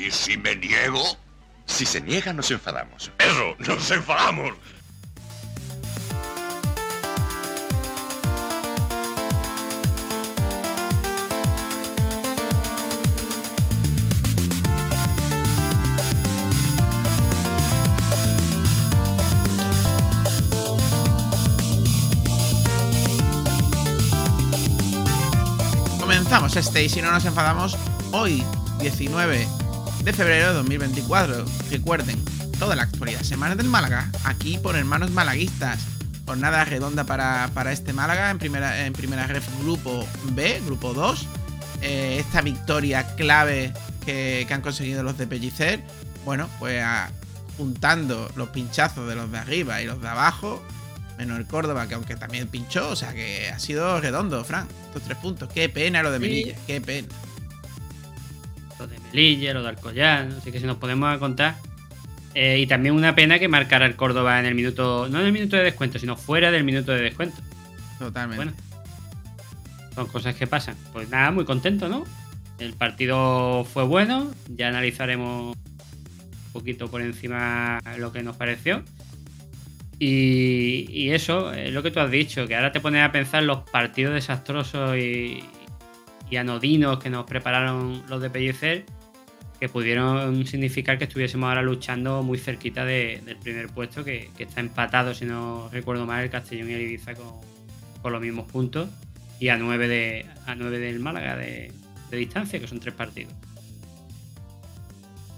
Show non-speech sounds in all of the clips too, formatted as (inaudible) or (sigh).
¿Y si me niego? Si se niega, nos enfadamos. Eso, nos enfadamos. Comenzamos este y si no nos enfadamos hoy, 19 de febrero de 2024. Recuerden, toda la actualidad semana del Málaga, aquí por Hermanos Malaguistas. Jornada redonda para, para este Málaga en primera, en primera ref grupo B, grupo 2. Eh, esta victoria clave que, que han conseguido los de Pellicer. Bueno, pues a- juntando los pinchazos de los de arriba y los de abajo, menos el Córdoba, que aunque también pinchó, o sea que ha sido redondo, Fran. Estos tres puntos. Qué pena lo de Sí. Melilla, qué pena. Lo de Melilla, lo de Alcoyano, así que si nos podemos a contar. Eh, y también una pena que marcara el Córdoba en el minuto, no en el minuto de descuento, sino fuera del minuto de descuento. Totalmente. Bueno, son cosas que pasan. Pues nada, muy contento, ¿no? El partido fue bueno, ya analizaremos un poquito por encima lo que nos pareció. Y, y eso, es lo que tú has dicho, que ahora te pones a pensar los partidos desastrosos y, y anodinos que nos prepararon los de Pellicer, que pudieron significar que estuviésemos ahora luchando muy cerquita de- del primer puesto, que, está empatado, si no recuerdo mal, el Castellón y el Ibiza con, con los mismos puntos y a 9, de, a 9 del Málaga de, distancia, que son tres partidos.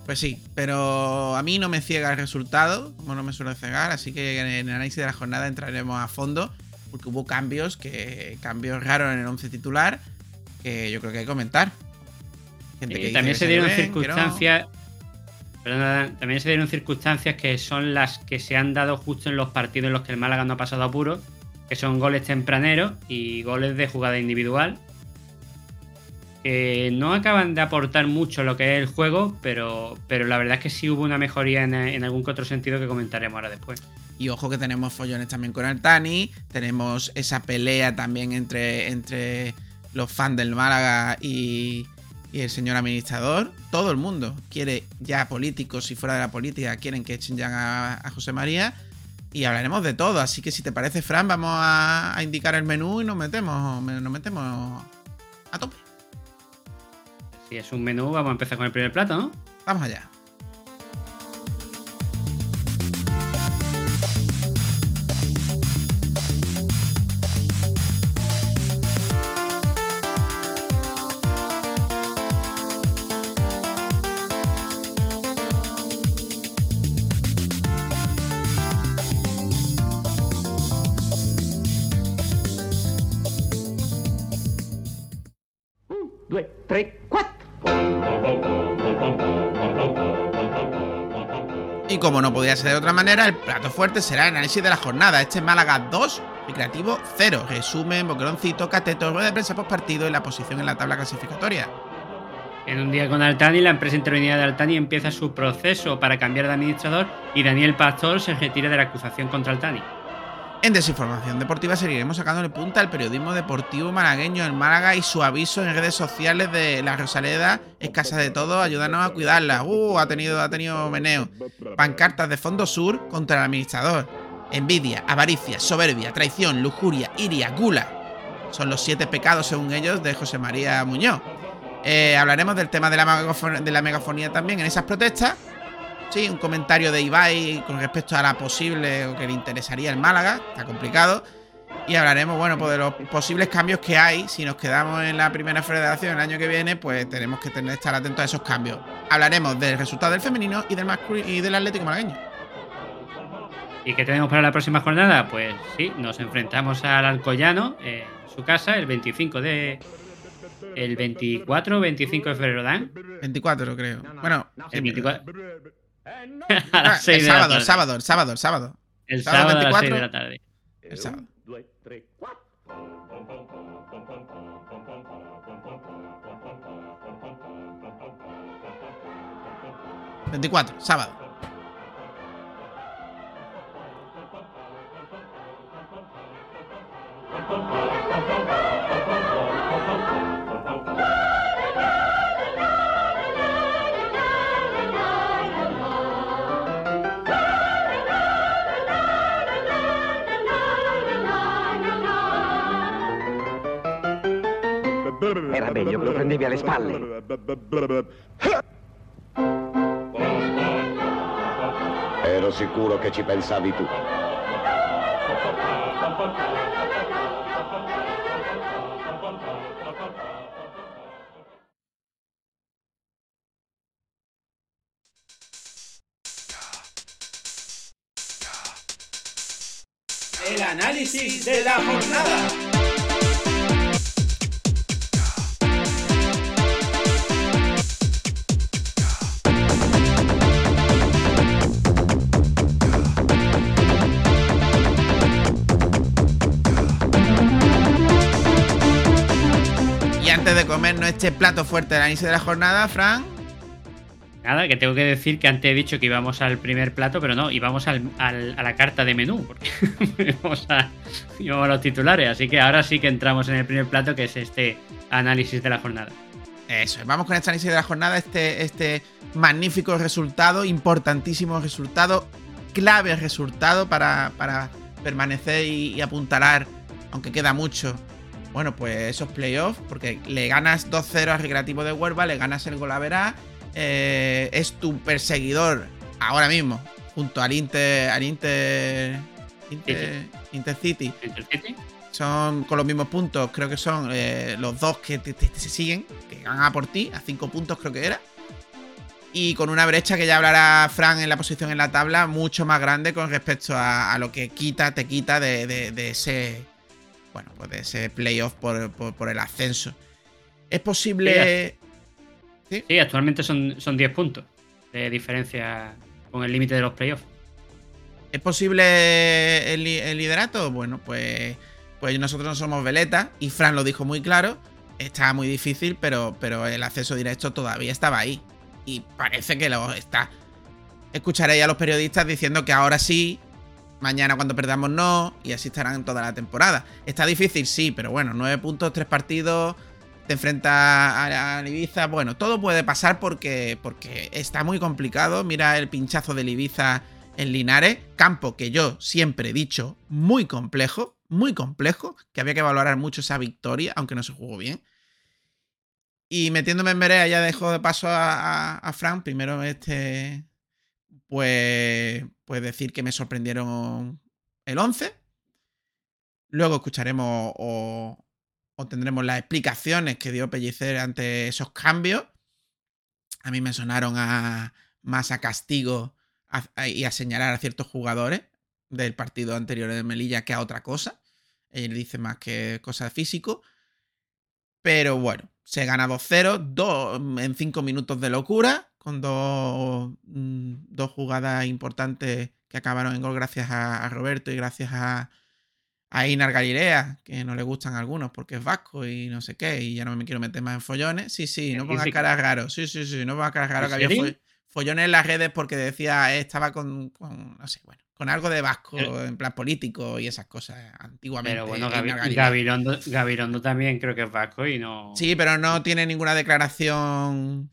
Pues sí, pero a mí no me ciega el resultado, como no me suele cegar, así que en el análisis de la jornada entraremos a fondo, porque hubo cambios, que cambios raros en el 11 titular, que yo creo que hay que comentar. Gente que también se dieron no. circunstancias. también se dieron circunstancias que son las que se han dado justo en los partidos en los que el Málaga no ha pasado apuros, que son goles tempraneros y goles de jugada individual. Que no acaban de aportar mucho lo que es el juego, pero, pero la verdad es que sí hubo una mejoría en, en algún que otro sentido que comentaremos ahora después. Y ojo que tenemos follones también con Altani, tenemos esa pelea también entre, entre los fans del Málaga y, y el señor administrador. Todo el mundo quiere ya políticos y fuera de la política quieren que echen ya a, a José María. Y hablaremos de todo, así que si te parece, Fran, vamos a, a indicar el menú y nos metemos, nos metemos a tope. Si es un menú, vamos a empezar con el primer plato, ¿no? Vamos allá. Podía ser de otra manera, el plato fuerte será el análisis de la jornada. Este es Málaga 2, Recreativo 0. Resumen, boqueroncito, cateto, rueda de prensa post partido y la posición en la tabla clasificatoria. En un día con Altani, la empresa intervenida de Altani empieza su proceso para cambiar de administrador y Daniel Pastor se retira de la acusación contra Altani. En Desinformación Deportiva seguiremos sacándole punta al periodismo deportivo malagueño en Málaga y su aviso en redes sociales de la Rosaleda es casa de todo, ayúdanos a cuidarla. Uh, ha tenido, ha tenido meneo. Pancartas de Fondo Sur contra el administrador. Envidia, avaricia, soberbia, traición, lujuria, iria, gula. Son los siete pecados, según ellos, de José María Muñoz. Eh, hablaremos del tema de la, de la megafonía también en esas protestas. Sí, un comentario de Ibai con respecto a la posible o que le interesaría el Málaga, está complicado. Y hablaremos, bueno, pues de los posibles cambios que hay. Si nos quedamos en la primera federación el año que viene, pues tenemos que tener, estar atentos a esos cambios. Hablaremos del resultado del femenino y del, y del Atlético Malagueño. ¿Y qué tenemos para la próxima jornada? Pues sí, nos enfrentamos al Alcoyano en su casa el 25 de. El 24 o 25 de febrero, ¿dan? 24, creo. Bueno, El sí, 24. A las 6 el de la sábado, tarde. sábado, el sábado, el sábado. El sábado sábado a las 6 24. de la tarde. El sábado. due, tre, quattro. 24, sábado. Era meglio che lo prendevi alle spalle. Ero sicuro che ci pensavi tu. El análisis de la jornada. Comernos este plato fuerte del análisis de la jornada, Fran, Nada, que tengo que decir que antes he dicho que íbamos al primer plato, pero no, íbamos al, al- a la carta de menú, porque (laughs) íbamos a, íbamos a los titulares. Así que ahora sí que entramos en el primer plato, que es este análisis de la jornada. Eso, es, vamos con este análisis de la jornada, este, este magnífico resultado, importantísimo resultado, clave resultado para, para permanecer y, y apuntalar, aunque queda mucho. Bueno, pues esos playoffs, porque le ganas 2-0 al Recreativo de Huelva, le ganas el Golaverá, eh, es tu perseguidor ahora mismo, junto al Inter, al Inter, Inter, Intercity Intercity. son con los mismos puntos, creo que son eh, los dos que te- te- te se siguen, que van a por ti, a cinco puntos creo que era. Y con una brecha que ya hablará Fran en la posición en la tabla, mucho más grande con respecto a, a lo que quita, te quita de, de- de ese. Bueno, pues de ese playoff por, por- por el ascenso. Es posible. Sí, actualmente son, son 10 puntos de diferencia con el límite de los playoffs. ¿Es posible el, el liderato? Bueno, pues, pues nosotros no somos veleta y Fran lo dijo muy claro. Está muy difícil, pero, pero el acceso directo todavía estaba ahí. Y parece que lo está. Escucharéis a los periodistas diciendo que ahora sí, mañana cuando perdamos no, y así estarán toda la temporada. Está difícil, sí, pero bueno, nueve puntos, tres partidos, te enfrentas a, a Ibiza. Bueno, todo puede pasar porque, porque está muy complicado. Mira el pinchazo del Ibiza en Linares, campo que yo siempre he dicho muy complejo, muy complejo, que había que valorar mucho esa victoria, aunque no se jugó bien. Y metiéndome en Berea, ya dejo de paso a, a, a Fran. Primero, este. Pues. Pues decir que me sorprendieron el 11. Luego escucharemos o, o tendremos las explicaciones que dio Pellicer ante esos cambios. A mí me sonaron a más a castigo y a señalar a ciertos jugadores del partido anterior de Melilla que a otra cosa. Él dice más que cosa físico. Pero bueno, se gana 2-0 dos- en 5 minutos de locura, con dos, mm, dos jugadas importantes que acabaron en gol gracias a, a Roberto y gracias a, a Inar Galilea, que no le gustan a algunos porque es vasco y no sé qué, y ya no me quiero meter más en follones. Sí, sí, no ¿Qué pongas caras raros. Sí, sí, sí, no pongas caras raros. ¿En Que había fo- follones en las redes porque decía, eh, estaba con, con, no sé, bueno, con algo de vasco, Pero- en plan político y esas cosas antiguamente. Pero bueno, Gavi- Galilea. Gabirondo, Gabirondo también creo que es vasco y no. Sí, pero no tiene ninguna declaración.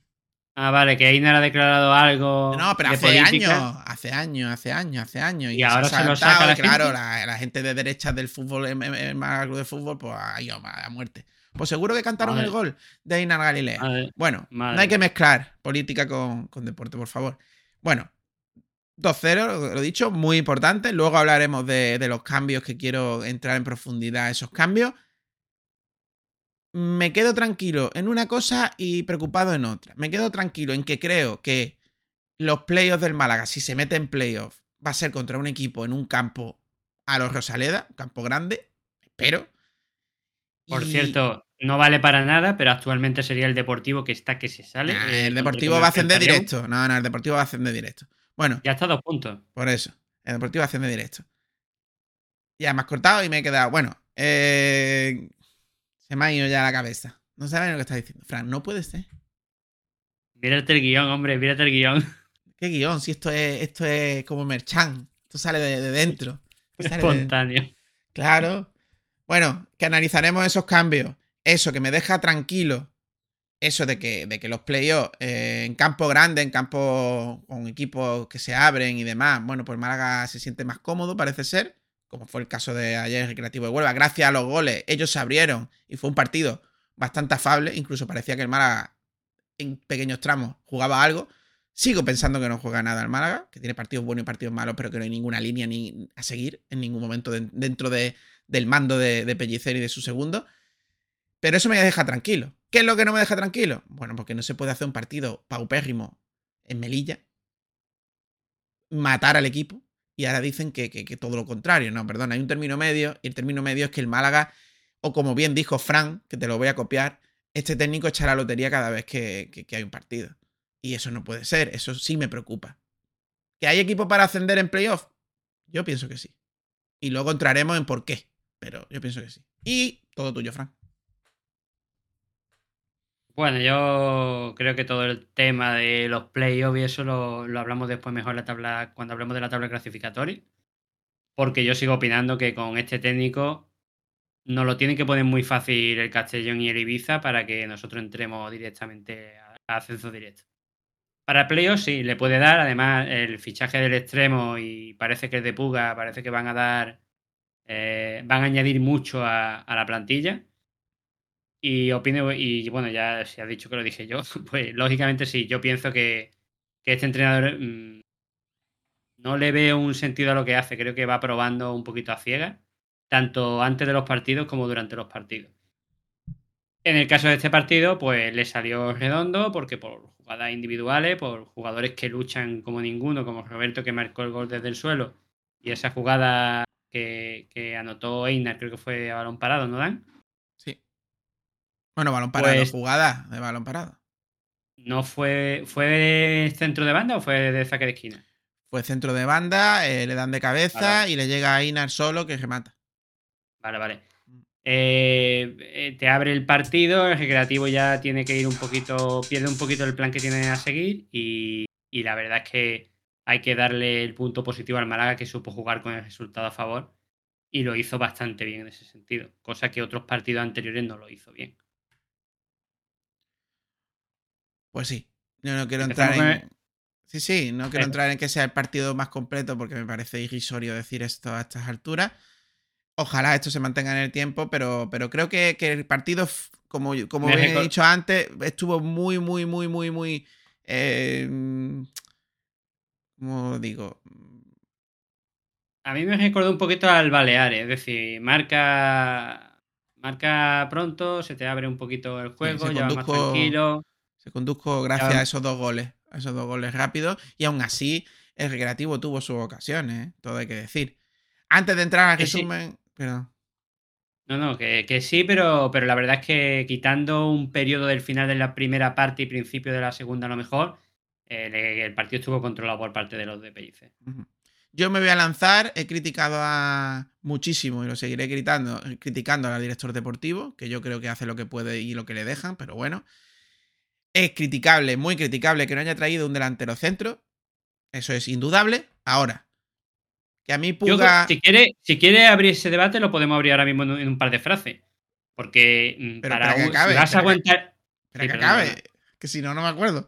Ah, vale, que Einar ha declarado algo. No, pero de hace años, hace años, hace años, hace años. Y ahora se lo saca la y claro, gente. La, la gente de derechas del fútbol, Málaga Club de Fútbol, pues ido a muerte. Pues seguro que cantaron Madre. el gol de Einar Galilea. Madre- Bueno, Madre no hay que mezclar política con, con deporte, por favor. Bueno, 2-0, lo dicho, muy importante. Luego hablaremos de, de los cambios que quiero entrar en profundidad a esos cambios. Me quedo tranquilo en una cosa y preocupado en otra. Me quedo tranquilo en que creo que los playoffs del Málaga, si se mete en playoffs, va a ser contra un equipo en un campo a los Rosaleda, un campo grande, espero. Por Y- cierto, no vale para nada, pero actualmente sería el Deportivo que está que se sale. Nah, eh, el Deportivo va a ascender directo. No, no, el Deportivo va a ascender directo. Bueno, Ya está a dos puntos. por eso. El Deportivo va a ascender directo. Ya me has cortado y me he quedado. Bueno, eh, se me ha ido ya la cabeza. No sabes lo que estás diciendo. Fran, no puede ser. Mírate el guion, hombre, mírate el guion. ¿Qué guion? Si esto es, esto es como Merchan. Esto sale de, de dentro. De- Espontáneo. Claro. Bueno, que analizaremos esos cambios. Eso que me deja tranquilo. Eso de que, de que los playoffs eh, en campo grande, en campo con equipos que se abren y demás, bueno, pues Málaga se siente más cómodo, parece ser. Como fue el caso de ayer Recreativo de Huelva. Gracias a los goles, ellos se abrieron y fue un partido bastante afable. Incluso parecía que el Málaga en pequeños tramos jugaba algo. Sigo pensando que no juega nada el Málaga, que tiene partidos buenos y partidos malos, pero que no hay ninguna línea ni a seguir en ningún momento de- dentro de- del mando de, de Pellicer y de su segundo. Pero eso me deja tranquilo. ¿Qué es lo que no me deja tranquilo? Bueno, porque no se puede hacer un partido paupérrimo en Melilla, matar al equipo, y ahora dicen que, que- todo lo contrario. No, perdón, hay un término medio, y el término medio es que el Málaga, o como bien dijo Fran, que te lo voy a copiar, este técnico echa la lotería cada vez que, que- hay un partido. Y eso no puede ser, eso sí me preocupa. ¿Que hay equipo para ascender en playoff? Yo pienso que sí. Y luego entraremos en por qué, pero yo pienso que sí. Y todo tuyo, Fran. Bueno, yo creo que todo el tema de los playoffs y eso lo, hablamos después mejor la tabla, cuando hablemos de la tabla clasificatoria. Porque yo sigo opinando que con este técnico nos lo tienen que poner muy fácil el Castellón y el Ibiza para que nosotros entremos directamente a, ascenso directo. Para playoffs sí, le puede dar. Además, el fichaje del extremo y parece que es de Puga, parece que van a dar. eh, van a añadir mucho a la plantilla. Y opino, y bueno, ya se ha dicho que lo dije yo, (laughs) pues lógicamente sí, yo pienso que, que este entrenador mm, no le veo un sentido a lo que hace, creo que va probando un poquito a ciegas, tanto antes de los partidos como durante los partidos. En el caso de este partido, pues le salió redondo porque por jugadas individuales, por jugadores que luchan como ninguno, como Roberto que marcó el gol desde el suelo, y esa jugada que, que anotó Einar, creo que fue a balón parado, ¿no, Dan? Bueno, balón parado, Pues- jugada de balón parado. ¿No fue, fue centro de banda o fue de saque de esquina? Fue centro de banda, eh, le dan de cabeza Vale. y le llega a Inar solo que remata. Vale, vale. Eh, eh, te abre el partido, el recreativo ya tiene que ir un poquito, pierde un poquito el plan que tiene a seguir y, y la verdad es que hay que darle el punto positivo al Málaga que supo jugar con el resultado a favor y lo hizo bastante bien en ese sentido, cosa que otros partidos anteriores no lo hizo bien. Pues sí. Yo no quiero entrar en. Sí, sí, no quiero entrar en que sea el partido más completo porque me parece irrisorio decir esto a estas alturas. Ojalá esto se mantenga en el tiempo, pero, pero creo que, que el partido, como, como bien he dicho antes, estuvo muy, muy, muy, muy, muy. Eh, ¿Cómo digo? A mí me recordó un poquito al Baleares, es decir, marca, marca pronto, se te abre un poquito el juego, se ya vas más tranquilo. Se condujo gracias a esos dos goles, a esos dos goles rápidos, y aún así el recreativo tuvo sus ocasiones, ¿eh? todo hay que decir. Antes de entrar al Que sí. resumen, perdón. No, no, que, que sí, pero, pero la verdad es que quitando un periodo del final de la primera parte y principio de la segunda a lo mejor, eh, el partido estuvo controlado por parte de los de Pellicer. Ujú. Yo me voy a lanzar, he criticado a muchísimo y lo seguiré gritando, criticando al director deportivo, que yo creo que hace lo que puede y lo que le dejan, pero bueno. Es criticable, muy criticable que no haya traído un delantero centro. Eso es indudable. Ahora, que a mí Yo, Puga... si, quiere, si quiere abrir ese debate, lo podemos abrir ahora mismo en un, par de frases. Porque mm, Pero para un- acabe, si vas a que- aguantar. Sí, que acabe, que si no, no me acuerdo.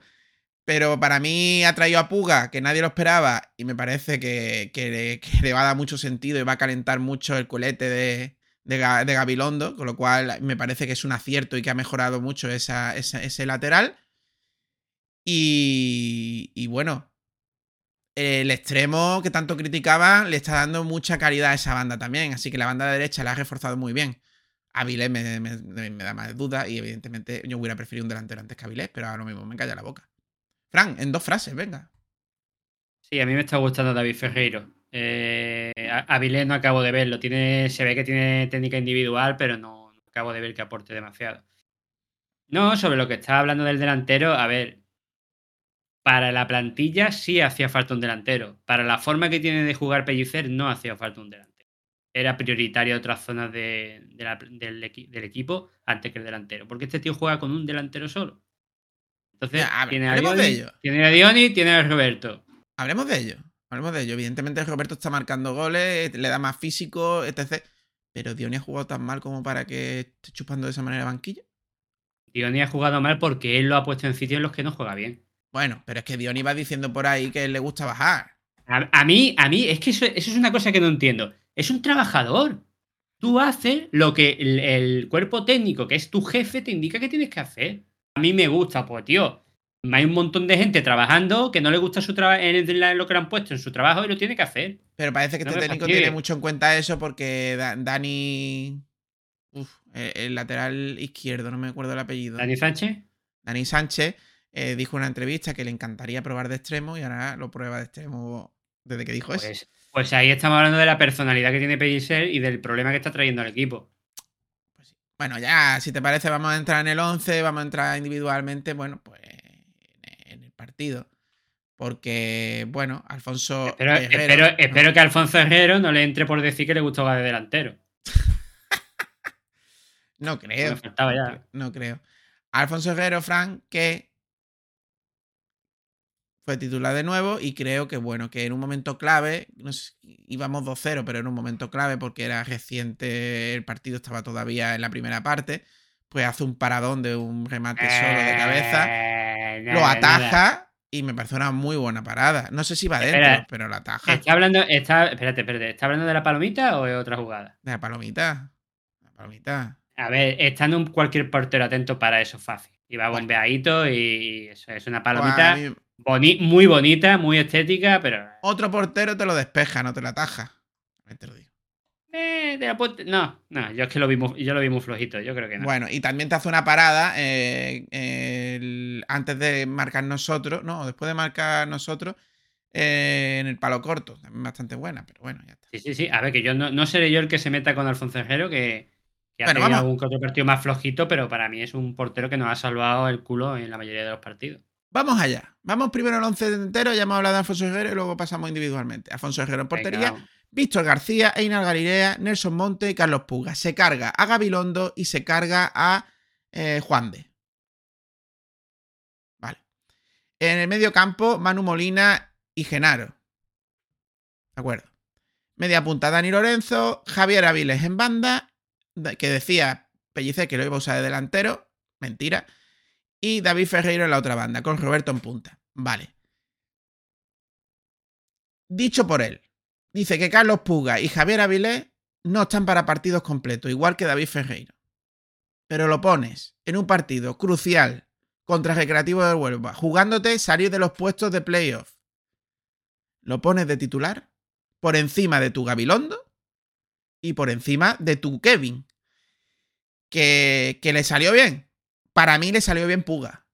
Pero para mí ha traído a Puga, que nadie lo esperaba, y me parece que, que le, (laughs) que le va a dar mucho sentido y va a calentar mucho el culete de, de, Ga- de Gabilondo, con lo cual me parece que es un acierto y que ha mejorado mucho esa, esa- ese lateral. Y, bueno, el extremo que tanto criticaban le está dando mucha calidad a esa banda también, así que la banda derecha la ha reforzado muy bien. Avilés me, me- da más dudas y evidentemente yo hubiera preferido un delantero antes que Avilés, pero ahora mismo me calla la boca. Fran, en dos frases, venga. Sí, a mí me está gustando David Ferreiro. Eh, Avilés no acabo de verlo. Tiene, se ve que tiene técnica individual, pero no, no acabo de ver que aporte demasiado. No, sobre lo que estaba hablando del delantero, a ver. Para la plantilla sí hacía falta un delantero. Para la forma que tiene de jugar Pellicer no hacía falta un delantero. Era prioritario otras zonas de- de la- del, equi- del equipo antes que el delantero. Porque este tío juega con un delantero solo. Entonces, Ya, tiene a hablemos de Dioni, ello. tiene a Dioni, tiene a Roberto. Hablemos de ello. Hablemos de ello. Evidentemente Roberto está marcando goles, le da más físico, etc. Pero Diony ha jugado tan mal como para que esté chupando de esa manera banquilla. Dioni ha jugado mal porque él lo ha puesto en sitios en los que no juega bien. Bueno, pero es que Diony va diciendo por ahí que le gusta bajar. A, a mí, a mí, es que eso, eso es una cosa que no entiendo. Es un trabajador. tú haces lo que el, el cuerpo técnico, que es tu jefe, te indica que tienes que hacer. A mí me gusta, pues tío, hay un montón de gente trabajando que no le gusta su trabajo en la- lo que le han puesto en su trabajo y lo tiene que hacer. Pero parece que No este técnico tiene mucho en cuenta eso porque Da- Dani. Uf, el, el lateral izquierdo, no me acuerdo el apellido. Dani Sánchez. Dani Sánchez eh, dijo en una entrevista que le encantaría probar de extremo y ahora lo prueba de extremo desde que dijo eso. Pues, pues ahí estamos hablando de la personalidad que tiene Pellicer y del problema que está trayendo al equipo. Pues sí. Bueno, ya, si te parece, vamos a entrar en el 11, vamos a entrar individualmente, bueno, pues en, el partido. Porque, bueno, Alfonso. Espero, Herrero- espero, no, espero que Alfonso Herrero no le entre por decir que le gustó de delantero. (laughs) No creo. Me faltaba ya. No creo. Alfonso Herrero, Frank, que fue titular de nuevo y creo que, bueno, que en un momento clave, no sé, íbamos 2-0, pero en un momento clave porque era reciente, el partido estaba todavía en la primera parte, pues hace un paradón de un remate solo de cabeza, Eh, lo nada. ataja y me parece una muy buena parada. No sé si va Espera. dentro, pero la ataja. Está hablando, está, espérate, espérate, ¿está hablando de la palomita o es otra jugada? De la palomita. La palomita. A ver, estando un cualquier portero atento para eso es fácil. Y va Bueno. bombeadito y eso es una Pues a palomita mí- boni- muy bonita, muy estética, pero. otro portero te lo despeja, no te la ataja. Te lo digo. eh, te la puedo- No, no, yo es que lo vi muy, yo lo vi muy flojito, yo creo que no. Bueno, y también te hace una parada eh, el- antes de marcar nosotros, no, después de marcar nosotros eh, en el palo corto. También bastante buena, pero bueno, ya está. Sí, sí, sí. A ver, que yo no, no seré yo el que se meta con Alfonso Herrero, que, que ha tenido algún otro partido más flojito, pero para mí es un portero que nos ha salvado el culo en la mayoría de los partidos. Vamos allá. Vamos primero al once entero, ya hemos hablado de Alfonso Herrero y luego pasamos individualmente. Alfonso Herrero en portería, Venga. Víctor García, Einar Galilea, Nelson Monte y Carlos Puga. Se carga a Gabilondo y se carga a eh, Juan de. Vale. En el medio campo, Manu Molina y Genaro. De acuerdo. Media punta, Dani Lorenzo, Javier Aviles en banda, que decía Pellicer que lo iba a usar de delantero. Mentira. Y David Ferreiro en la otra banda, con Roberto en punta. Vale. Dicho por él, dice que Carlos Puga y Javier Avilés no están para partidos completos, igual que David Ferreiro. Pero lo pones en un partido crucial contra Recreativo de Huelva, jugándote salir de los puestos de playoff. Lo pones de titular por encima de tu Gabilondo y por encima de tu Kevin. Que, que le salió bien. Para mí le salió bien Puga.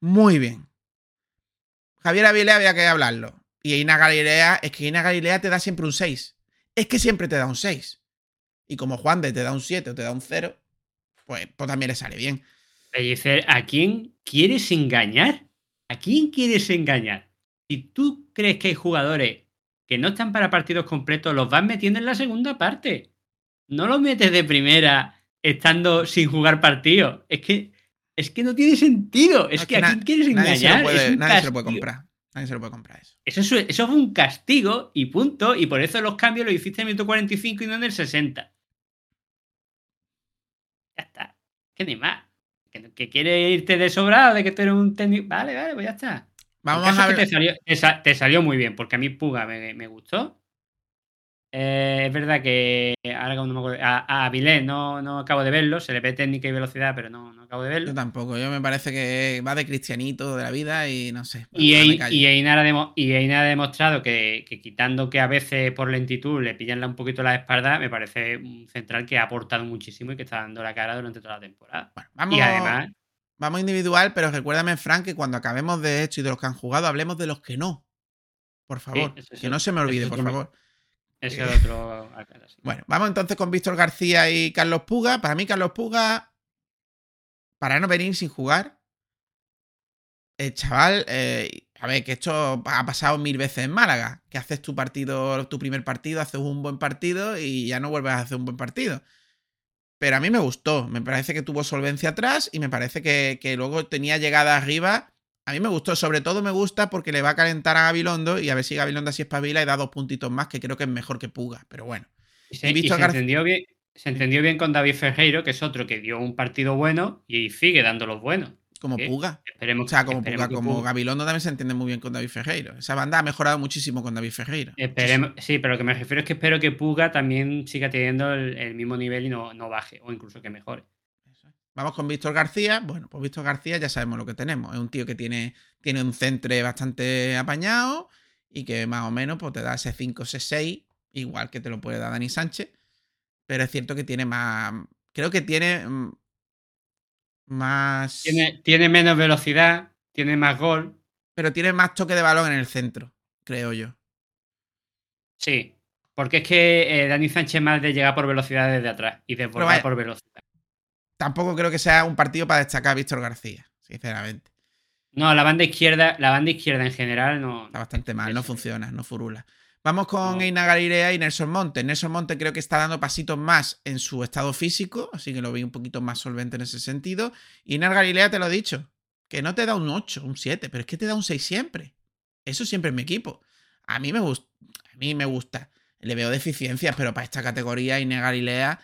Muy bien. Javier Avilés había que hablarlo. Y Ina Galilea, es que Ina Galilea te da siempre un 6. Es que siempre te da un 6. Y como Juan de te da un 7 o te da un 0, pues, pues también le sale bien. ¿a quién quieres engañar? ¿A quién quieres engañar? Si tú crees que hay jugadores que no están para partidos completos, los vas metiendo en la segunda parte. No los metes de primera estando sin jugar partidos. Es que, es que no tiene sentido. Es No, que, a quién quieres nadie se lo puede, nadie se lo puede comprar. Nadie se lo puede comprar eso. Eso, es- eso fue un castigo y punto. Y por eso los cambios los hiciste en el minuto 45 y no en el 60. Ya está. Que ni más. Que, que quiere irte de sobrado de que tú eres un técnico. Vale, vale, pues ya está. Vamos a es que ver. te salió, te, sa- te salió muy bien, porque a mí Puga me, me gustó. Eh, es verdad que ahora no me acuerdo, a, a Avilés no, no acabo de verlo, se le ve técnica y velocidad, pero no, no acabo de verlo. Yo tampoco. Yo me parece que va de cristianito de la vida y no sé. Y, callo. y Einar ha, demo- y Einar ha demostrado que, que quitando que a veces por lentitud le pillan un poquito la espalda, me parece un central que ha aportado muchísimo y que está dando la cara durante toda la temporada. Bueno, vamos, Y además, vamos individual, pero recuérdame, Frank, que cuando acabemos de esto y de los que han jugado, hablemos de los que no. Por favor. eso que no se me olvide, por favor. Ese es otro. Bueno, vamos entonces con Víctor García y Carlos Puga. Para mí, Carlos Puga, para no venir sin jugar, el chaval, eh, a ver, que esto ha pasado mil veces en Málaga, que haces tu partido, tu primer partido, haces un buen partido y ya no vuelves a hacer un buen partido. Pero a mí me gustó, me parece que tuvo solvencia atrás y me parece que, que luego tenía llegada arriba. A mí me gustó, sobre todo me gusta porque le va a calentar a Gabilondo y a ver si Gabilondo así espabila y da dos puntitos más, que creo que es mejor que Puga, pero bueno. Y se, y entendió bien, se entendió bien con David Ferreiro, que es otro que dio un partido bueno y sigue dando los buenos. Como ¿Qué? Puga. Esperemos, O sea, como esperemos Puga, como Puga- Gabilondo también se entiende muy bien con David Ferreiro. Esa banda ha mejorado muchísimo con David Ferreiro. Esperemos, sí, pero lo que me refiero es que espero que Puga también siga teniendo el, el mismo nivel y no, no baje, o incluso que mejore. Vamos con Víctor García. Bueno, pues Víctor García ya sabemos lo que tenemos. Es un tío que tiene, tiene un centre bastante apañado y que más o menos pues, te da ese 5, ese 6, igual que te lo puede dar Dani Sánchez. Pero es cierto que tiene más. Creo que tiene mm, más. Tiene, tiene menos velocidad, tiene más gol, Pero tiene más toque de balón en el centro, creo yo. sí. Porque es que eh, Dani Sánchez más de llegar por velocidad desde atrás y desbordar por velocidad. Tampoco creo que sea un partido para destacar a Víctor García, sinceramente. No, la banda izquierda, la banda izquierda en general no. Está bastante mal, no funciona, no furula. Vamos con No. Eina Galilea y Nelson Monte. Nelson Monte creo que está dando pasitos más en su estado físico, así que lo veo un poquito más solvente en ese sentido. Y Eina Galilea te lo he dicho, que no te da un 8, un 7, pero es que te da un 6 siempre. Eso siempre en mi equipo. A mí me gusta, a mí me gusta. Le veo deficiencias, pero para esta categoría Eina Galilea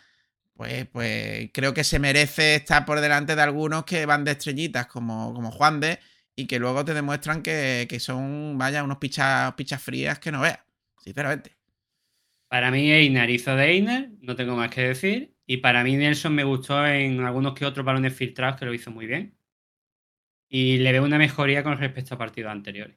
pues, pues creo que se merece estar por delante de algunos que van de estrellitas, como, como Juan de, y que luego te demuestran que, que son, vaya, unos pichas, pichas frías que no veas, sinceramente. Para mí Einar hizo de Einar, no tengo más que decir. Y para mí Nelson me gustó en algunos que otros balones filtrados que lo hizo muy bien. Y le veo una mejoría con respecto a partidos anteriores.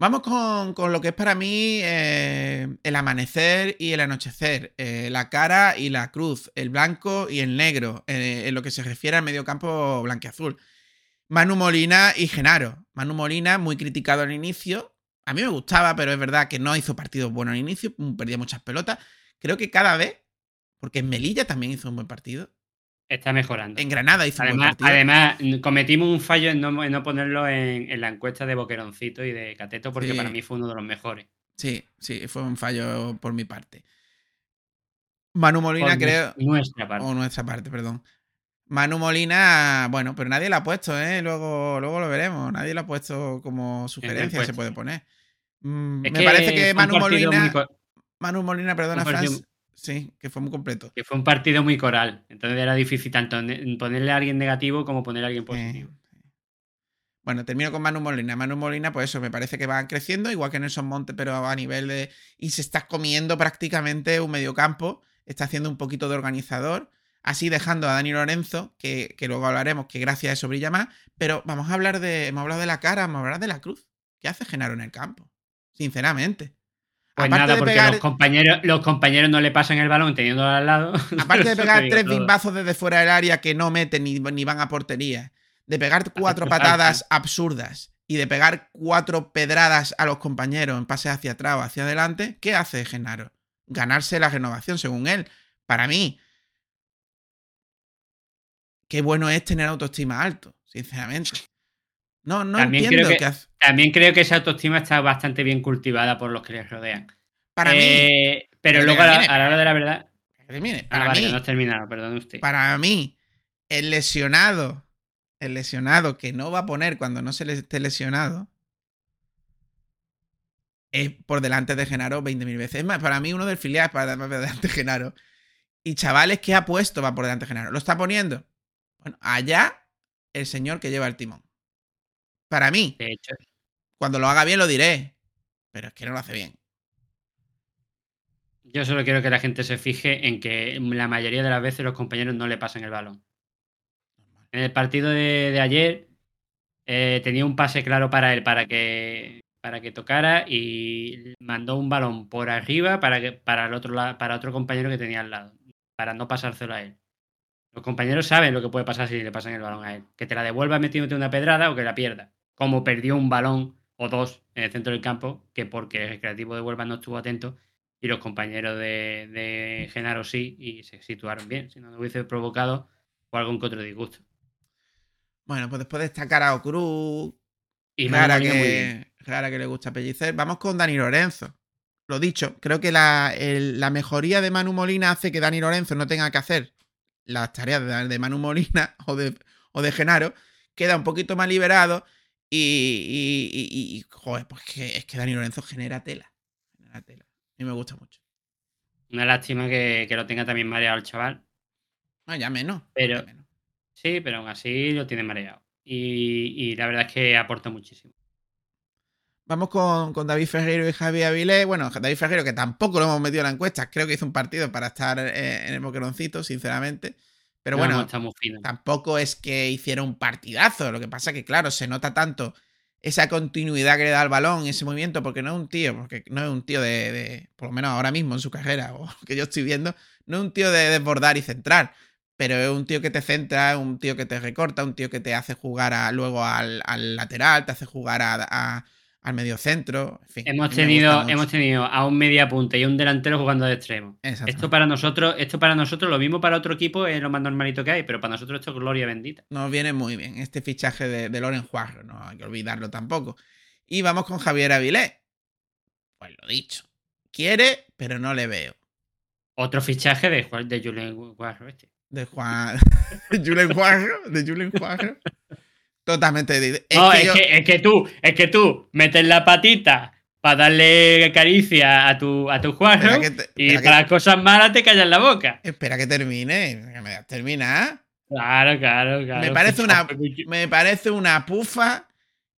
Vamos con, con lo que es para mí eh, el amanecer y el anochecer, eh, la cara y la cruz, el blanco y el negro, eh, en lo que se refiere al mediocampo blanqueazul. Manu Molina y Genaro. Manu Molina, muy criticado al inicio. A mí me gustaba, pero es verdad que no hizo partidos buenos al inicio, mm, perdía muchas pelotas. Creo que cada vez, porque en Melilla también hizo un buen partido. Está mejorando. En Granada hizo Además, además, cometimos un fallo en no, en no ponerlo en, en la encuesta de Boqueroncito y de Cateto, porque Sí. para mí fue uno de los mejores. Sí, sí, fue un fallo por mi parte. Manu Molina, Por creo. Nuestra parte. O nuestra parte, perdón. Manu Molina, bueno, pero nadie lo ha puesto, ¿eh? Luego, luego lo veremos. Nadie lo ha puesto como sugerencia, se puede poner. Mm, me parece que fue un Manu Molina. Manu Molina, perdona, Franz. Sí, que fue muy completo. que fue un partido muy coral. Entonces era difícil tanto ne- ponerle a alguien negativo como ponerle a alguien positivo. Eh, Bueno, termino con Manu Molina. Manu Molina, pues eso, me parece que va creciendo, igual que Nelson Monte, pero a nivel de. Y se está comiendo prácticamente un mediocampo. Está haciendo un poquito de organizador. Así dejando a Dani Lorenzo, que, que luego hablaremos, que gracias a eso brilla más. Pero vamos a hablar de. Hemos hablado de la cara, vamos a hablar de la cruz. ¿Qué hace Genaro en el campo? Sinceramente. Pues Aparte nada, de porque pegar- los, compañeros, los compañeros no le pasan el balón teniéndolo al lado. (laughs) Aparte de pegar tres todo. bimbazos desde fuera del área que no meten ni, ni van a portería, de pegar cuatro patadas absurdas y de pegar cuatro pedradas a los compañeros en pases hacia atrás o hacia adelante, ¿qué hace Genaro? Ganarse la renovación, según él. Para mí, qué bueno es tener autoestima alto, sinceramente. No, no También entiendo creo que-. También creo que esa autoestima está bastante bien cultivada por los que les rodean. Para mí, Eh, pero luego a la, a la hora de la verdad. Ah, para vale, mí, no has terminado, perdón usted. para mí, el lesionado, el lesionado que no va a poner cuando no se le esté lesionado, es por delante de Genaro 20.000 veces. Es más, para mí uno del filial es para por delante de Genaro. Y chavales que ha puesto va por delante de Genaro. ¿Lo está poniendo? Bueno, allá el señor que lleva el timón. Para mí, De hecho, cuando lo haga bien lo diré. Pero es que no lo hace bien. yo solo quiero que la gente se fije en que la mayoría de las veces los compañeros no le pasan el balón. En el partido de, de ayer eh, tenía un pase claro para él para que para que tocara y mandó un balón por arriba para que para el otro para otro compañero que tenía al lado para no pasárselo a él. Los compañeros saben lo que puede pasar si le pasan el balón a él, que te la devuelva metiéndote una pedrada o que la pierda. Como perdió un balón o dos en el centro del campo, que porque el recreativo de Huelva no estuvo atento y los compañeros de, de Genaro sí y se situaron bien, si no, no hubiese provocado o algún que otro disgusto. Bueno, pues después de destacar a Ocruz, Y Clara que, Clara que le gusta pellicer. Vamos con Dani Lorenzo. Lo dicho, creo que la, el- la mejoría de Manu Molina hace que Dani Lorenzo no tenga que hacer las tareas de, de Manu Molina (laughs) o de, o de Genaro. Queda un poquito más liberado y, y- y- y- y, joder, pues que, es que Dani Lorenzo genera tela. Genera tela. A mí me gusta mucho. Una lástima que, que lo tenga también mareado el chaval. No, ya menos. Pero- ya menos. Sí, pero aún así lo tiene mareado. Y, la verdad es que aporta muchísimo. Vamos con, con David Ferreiro y Javi Avilés. Bueno, David Ferreiro, que tampoco lo hemos metido en la encuesta, creo que hizo un partido para estar eh, en el boqueroncito, sinceramente. Pero No, bueno, no, tampoco es que hiciera un partidazo. Lo que pasa que, claro, se nota tanto esa continuidad que le da al balón, ese movimiento, porque no es un tío, porque no es un tío de, de- por lo menos ahora mismo en su carrera, (laughs) o que yo estoy viendo, no es un tío de desbordar y centrar, pero es un tío que te centra, un tío que te recorta, un tío que te hace jugar a- luego al, al lateral, te hace jugar a- a- al medio centro. En fin, Hemos tenido, hemos tenido a un media punta y a un delantero jugando de extremo. Esto para nosotros, esto para nosotros, lo mismo para otro equipo es lo más normalito que hay, pero para nosotros esto es gloria bendita. Nos viene muy bien este fichaje de, de Loren Juarro, no hay que olvidarlo tampoco. Y vamos con Javier Avilés. Pues lo dicho. Quiere, pero no le veo. Otro fichaje de, de Julen Guarro este. De Juan. (laughs) Julen Juarro. De Julen Juarro. (laughs) Totalmente. Es no, que es, yo- que, es que tú, es que tú metes la patita para darle caricia a tu, a tu te- y que- para las cosas malas te callas la boca. Espera que termine. Que me dejas terminar. Claro, claro, claro. Me parece una, me parece una pufa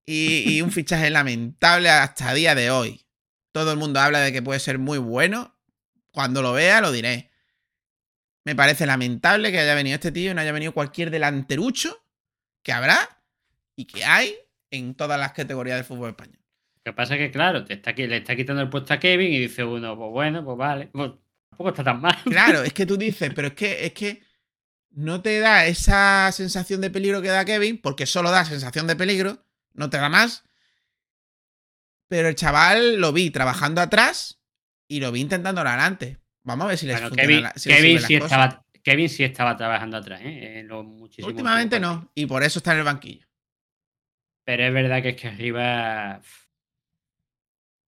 y, y un fichaje lamentable hasta día de hoy. Todo el mundo habla de que puede ser muy bueno. Cuando lo vea, lo diré. Me parece lamentable que haya venido este tío y no haya venido cualquier delanterucho que habrá y que hay en todas las categorías del fútbol español. Lo que pasa es que, claro, te está, qui- le está quitando el puesto a Kevin y dice uno, pues bueno, pues vale. Pues, tampoco está tan mal. Claro, es (laughs) que tú dices, pero es que, es que no te da esa sensación de peligro que da Kevin, porque solo da sensación de peligro, no te da más. Pero el chaval lo vi trabajando atrás y lo vi intentando adelante. Vamos a ver si les Bueno, Kevin, la- si Kevin sí las cosas. estaba, Kevin sí estaba trabajando atrás, ¿eh? En los muchísimos Últimamente no, y por eso está en el banquillo. Pero es verdad que es que arriba.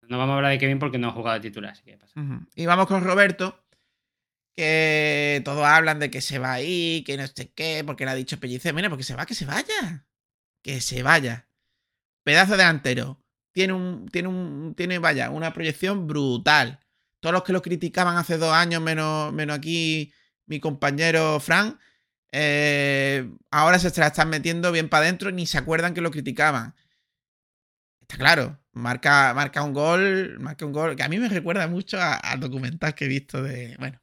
No vamos a hablar de Kevin porque no ha jugado de titular, así que pasa. Y vamos con Roberto, que todos hablan de que se va ahí, que no sé qué, porque le ha dicho Pellicer, mira, porque se va, que se vaya. Que se vaya. Pedazo delantero. Tiene un, tiene un, tiene, vaya, una proyección brutal. Todos los que lo criticaban hace dos años, menos, menos aquí mi compañero Fran, eh, ahora se la están metiendo bien para adentro, ni se acuerdan que lo criticaban. Está claro, marca, marca un gol, marca un gol, que a mí me recuerda mucho al documental que he visto de, bueno,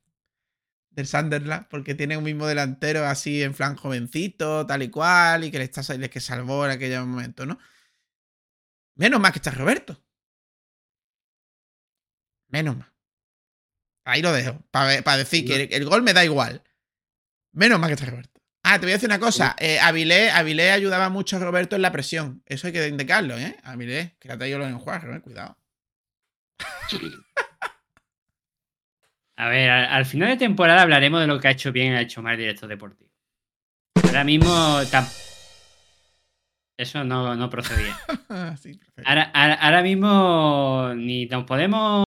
del Sunderland, porque tiene un mismo delantero así en plan jovencito, tal y cual, y que le está que salvó en aquel momento, ¿no? Menos mal que está Roberto. Menos mal. Ahí lo dejo, para decir que el, el gol me da igual. Menos mal que está Roberto. Ah, te voy a decir una cosa. Eh, Avilés, Avilés ayudaba mucho a Roberto en la presión. Eso hay que indicarlo, ¿eh? Avilés, que ha traído los enjuajes, ¿eh? Cuidado. (laughs) A ver, al, al final de temporada hablaremos de lo que ha hecho bien y ha hecho mal el director deportivo. Ahora mismo. tam- Eso no, no procedía. (laughs) Sí. Ahora, ahora, ahora mismo ni nos podemos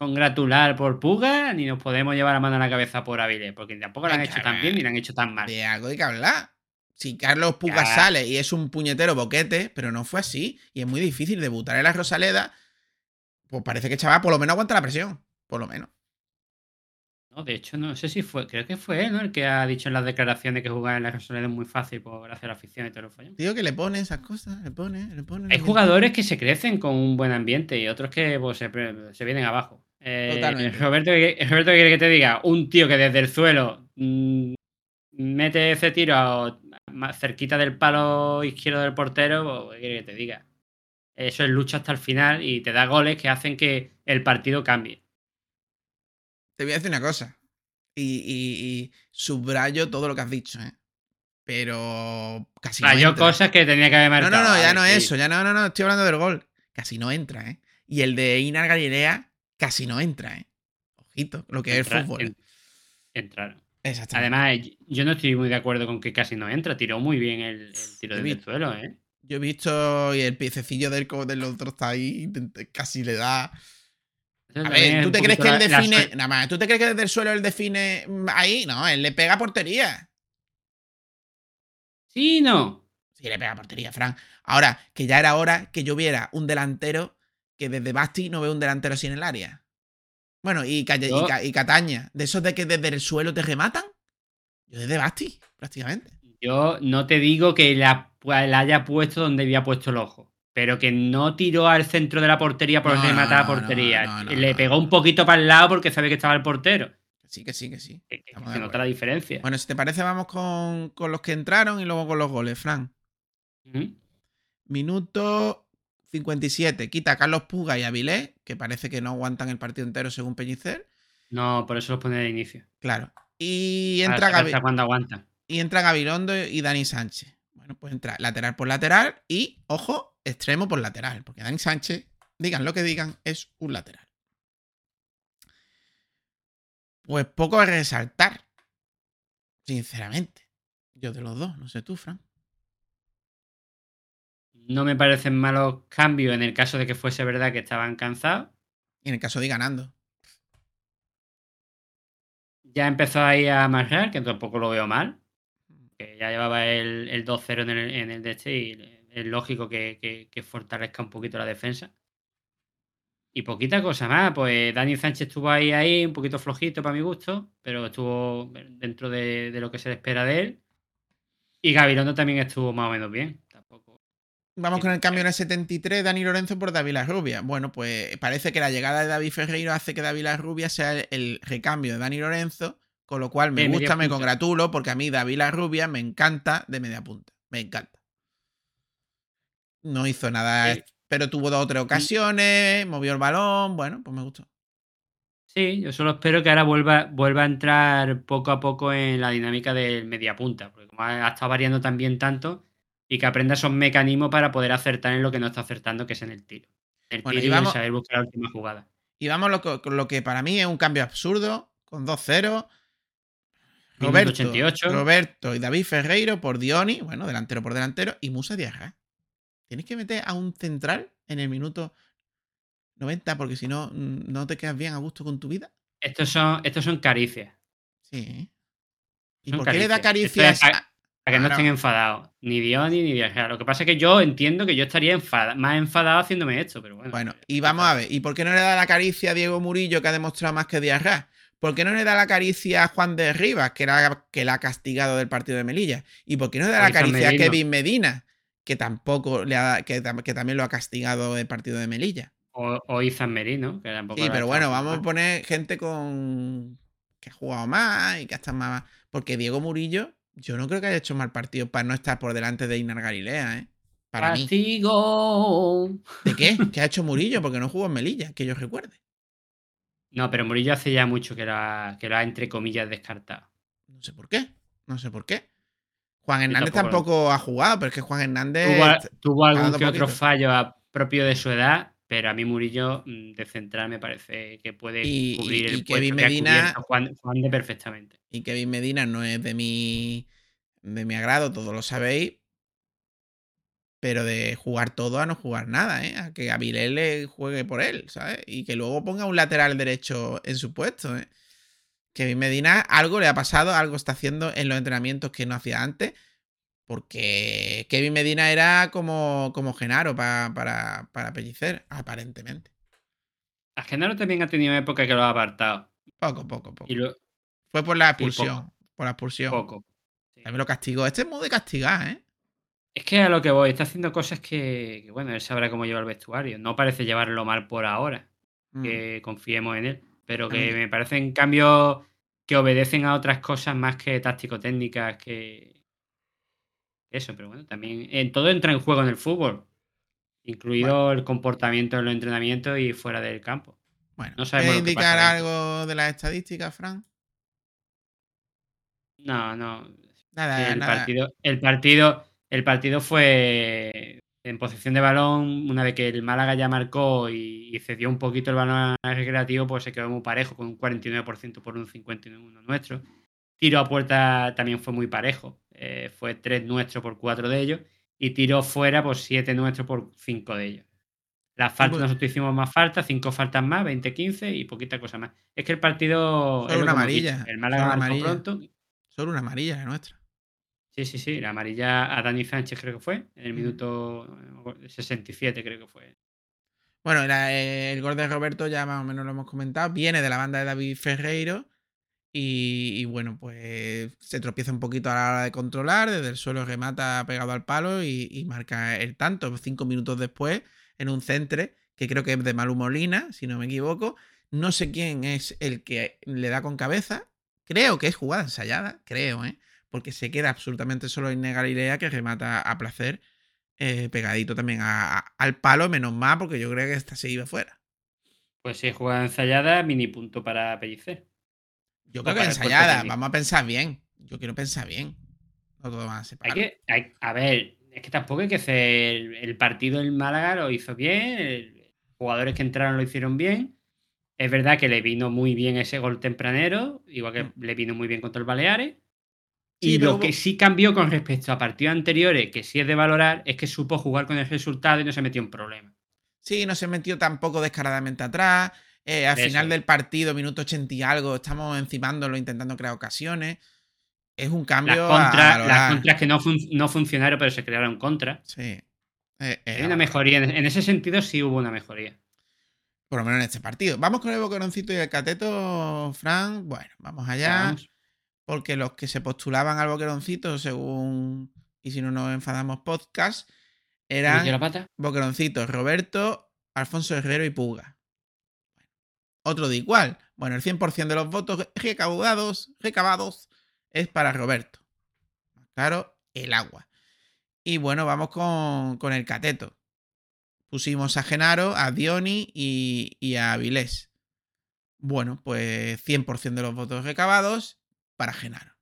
congratular por Puga, ni nos podemos llevar la mano a la cabeza por Avilés, porque tampoco lo han hecho tan bien ni lo han hecho tan mal. De algo hay que hablar. Si Carlos Puga Ya. sale y es un puñetero boquete, pero no fue así. Y es muy difícil debutar en la Rosaleda. Pues parece que chaval por lo menos aguanta la presión. Por lo menos. No, de hecho, no sé si fue, creo que fue él, ¿no? El que ha dicho en las declaraciones que jugar en la Rosaleda es muy fácil por hacer la afición y todo el follón. Tío, que le pone esas cosas. Le pone, le pone. Hay jugadores que se crecen con un buen ambiente y otros que pues, se vienen abajo. Eh, Totalmente. Roberto, ¿qué- Roberto, ¿qué quiere que te diga? Un tío que desde el suelo mm, mete ese tiro a- más cerquita del palo izquierdo del portero, ¿qué quiere que te diga? Eso es lucha hasta el final y te da goles que hacen que el partido cambie. Te voy a decir una cosa. Y, y- y subrayo todo lo que has dicho, ¿eh? Pero casi no entra. cosas que tenía que haber No, marcado. no, no, ya Vale, no sí. es eso. Ya no, no, no. Estoy hablando del gol. Casi no entra, ¿eh? Y el de Inar Galilea casi no entra, ¿eh? Ojito, lo que es el fútbol. ¿eh? en- entraron. Exactamente. Además, yo no estoy muy de acuerdo con que casi no entra. Tiró muy bien el, el tiro He desde el visto. suelo, ¿eh? Yo he visto y el piececillo del, del otro está ahí, casi le da. A ver, ¿tú te crees que él define. Nada más, ¿tú te crees que desde el suelo él define mm, ahí? No, él le pega portería. Sí, no. Sí, le pega portería, Fran. Ahora, que ya era hora que yo viera un delantero que desde Basti no veo un delantero así en el área. Bueno, y, Calle- y Ca- y Cataña. De esos de que desde el suelo te rematan. Yo desde Basti, prácticamente. Yo no te digo que la, la haya puesto donde había puesto el ojo, pero que no tiró al centro de la portería por No, rematar no, la portería. no, Le pegó un poquito para el lado porque sabe que estaba el portero. Sí, que sí, que sí. Que, se nota la diferencia. Bueno, si te parece, vamos con, con los que entraron y luego con los goles, Fran. Minuto 57. Quita a Carlos Puga y a Vilés, que parece que no aguantan el partido entero según Peñicer. No, por eso los pone de inicio. Claro. Y entra, aguanta. y entra Gabilondo y Dani Sánchez. Bueno, pues entra lateral por lateral y, ojo, extremo por lateral. Porque Dani Sánchez, digan lo que digan, es un lateral. Pues poco a resaltar. Sinceramente. Yo de los dos, no sé tú, Fran. No me parecen malos cambios en el caso de que fuese verdad que estaban cansados. Y en el caso de ir ganando. Ya empezó ahí a amarrar, que tampoco lo veo mal. Que ya llevaba el, el 2-0 en el, en el de este y es lógico que, que- que fortalezca un poquito la defensa. Y poquita cosa más, pues Dani Sánchez estuvo ahí, ahí, un poquito flojito para mi gusto, pero estuvo dentro de, de lo que se le espera de él. Y Gabilondo también estuvo más o menos bien. Vamos con el cambio en el 73, Dani Lorenzo por David Rubia. Bueno, pues parece que la llegada de David Ferreiro hace que David Rubia sea el, el recambio de Dani Lorenzo, con lo cual me De media gusta, me punta. congratulo, porque a mí David Rubia me encanta de media punta. Me encanta. No hizo nada, Sí. pero tuvo dos o tres ocasiones, movió el balón, bueno, pues me gustó. Sí, yo solo espero que ahora vuelva, vuelva a entrar poco a poco en la dinámica del mediapunta, porque como ha, ha estado variando también tanto, y que aprenda esos mecanismos para poder acertar en lo que no está acertando, que es en el tiro. El Bueno, tiro y y, vamos- saber buscar la última jugada. Y vamos lo que- lo que para mí es un cambio absurdo, con 2-0. Minuto Roberto, 88. Roberto y David Ferreiro por Dioni, bueno, delantero por delantero, y Musa Diarra. Tienes que meter a un central en el minuto 90, porque si no, mm, no te quedas bien a gusto con tu vida. Estos son, estos son caricias. Sí. ¿Y Son por qué le da caricias. Es a- Para que no estén enfadados. Ni Dioni ni Diarra. Lo que pasa es que yo entiendo que yo estaría enfada- más enfadado haciéndome esto, pero bueno. Bueno, y vamos a ver, ¿y por qué no le da la caricia a Diego Murillo, que ha demostrado más que Diarra? ¿Por qué no le da la caricia a Juan de Rivas, que, era, que la ha castigado del partido de Melilla? ¿Y por qué no le da la caricia a. Kevin Medina, que tampoco le ha, que, que también lo ha castigado del partido de Melilla? O, o Izan Merino, que tampoco Sí, la pero bueno, vamos a poner gente con que ha jugado más y que ha estado más. Porque Diego Murillo, yo no creo que haya hecho mal partido para no estar por delante de Inar Galilea, ¿eh? Para mí. Castigo. ¿De qué? ¿Qué ha hecho Murillo? Porque no jugó en Melilla, que yo recuerde. No, pero Murillo hace ya mucho que lo ha, que lo ha entre comillas descartado. No sé por qué. No sé por qué. Juan Hernández tampoco ha jugado, pero es que Juan Hernández. Tuvo, tuvo algún que otro fallo a- propio de su edad, pero a mí Murillo mm, de central me parece que puede Y- cubrir y- el y puesto Kevin que ha Medina- cubierto Juan, Juan de perfectamente. Y Kevin Medina no es de mi. de mi agrado, todos lo sabéis. Pero de jugar todo a no jugar nada, ¿eh? A que Avilés le juegue por él, ¿sabes? Y que luego ponga un lateral derecho en su puesto, ¿eh? Kevin Medina, algo le ha pasado, algo está haciendo en los entrenamientos que no hacía antes. Porque Kevin Medina era como, como Genaro pa- para, para Pellicer, aparentemente. A Genaro también ha tenido época que lo ha apartado. Poco, poco, poco. Y lo, Fue por la expulsión. Por la expulsión. poco. Sí. También lo castigó. Este es modo de castigar, ¿eh? Es que a lo que voy, está haciendo cosas que, que, bueno, él sabrá cómo llevar el vestuario. No parece llevarlo mal por ahora. Mm. que confiemos en él. Pero que me parecen cambios que obedecen a otras cosas más que táctico-técnicas que eso, pero bueno, también en todo entra en juego en el fútbol, incluido el comportamiento en los entrenamientos y fuera del campo. Bueno, No sabemos ¿quieres lo que indicar pasa algo de las estadísticas, Fran? No, no. Nada, el nada. partido, el partido, el partido fue en posición de balón, una vez que el Málaga ya marcó y, y cedió un poquito el balón al recreativo, pues se quedó muy parejo, con un 49% por un 51% nuestro. Tiro a puerta también fue muy parejo. Eh, fue 3 nuestros por 4 de ellos. Y tiro fuera, pues 7 nuestros por 5 de ellos. Las faltas, pues- nosotros hicimos más faltas, 5 faltas más, 20-15 y poquita cosa más. Es que el partido. Solo una dicho, amarilla, El Málaga marcó amarilla. pronto. Solo una amarilla la nuestra. Sí, sí, sí. La amarilla a Dani Sánchez creo que fue. En el minuto no me acuerdo, 67 creo que fue. Bueno, la- el gol de Roberto ya más o menos lo hemos comentado. Viene de la banda de David Ferreiro. Y, y bueno, pues se tropieza un poquito a la hora de controlar. Desde el suelo remata pegado al palo y, marca el tanto. Cinco minutos después, en un centre, que creo que es de Malu Molina, si no me equivoco. No sé quién es el que le da con cabeza. Creo que es jugada ensayada, creo, ¿eh? Porque se queda absolutamente solo en Galilea que remata a placer, eh, pegadito también a- al palo, menos mal, porque yo creo que esta se iba fuera. Pues es jugada ensayada, mini punto para Pellicer. Yo creo que ensayada, vamos a pensar bien. Yo quiero pensar bien. No todo va a Hay separar. que, hay- a ver, es que tampoco hay que hacer. El partido en Málaga lo hizo bien, el- jugadores que entraron lo hicieron bien. Es verdad que le vino muy bien ese gol tempranero, igual que Mm. le vino muy bien contra el Baleares. Sí, y lo hubo- que sí cambió con respecto a partidos anteriores, que sí es de valorar, es que supo jugar con el resultado y no se metió en problemas. Sí, no se metió tampoco descaradamente atrás. Eh, al Eso final del partido, minuto 80 y algo, estamos encimándolo intentando crear ocasiones. Es un cambio Las a contras, las contras que no, fun- no funcionaron, pero se crearon contras. Sí. Eh, Hay una mejoría, en ese sentido sí hubo una mejoría. Por lo menos en este partido. Vamos con el boqueroncito y el cateto, Fran. Bueno, vamos allá. Vamos. Porque los que se postulaban al boqueroncito, según y si no nos enfadamos podcast, eran boqueroncitos Roberto, Alfonso Herrero y Puga. Otro de igual. Bueno, el 100% de los votos recaudados, recabados es para Roberto. Claro, el agua. Y bueno, vamos con, con el cateto. Pusimos a Genaro, a Dioni y, y a Avilés. Bueno, pues 100% de los votos recabados para Genaro.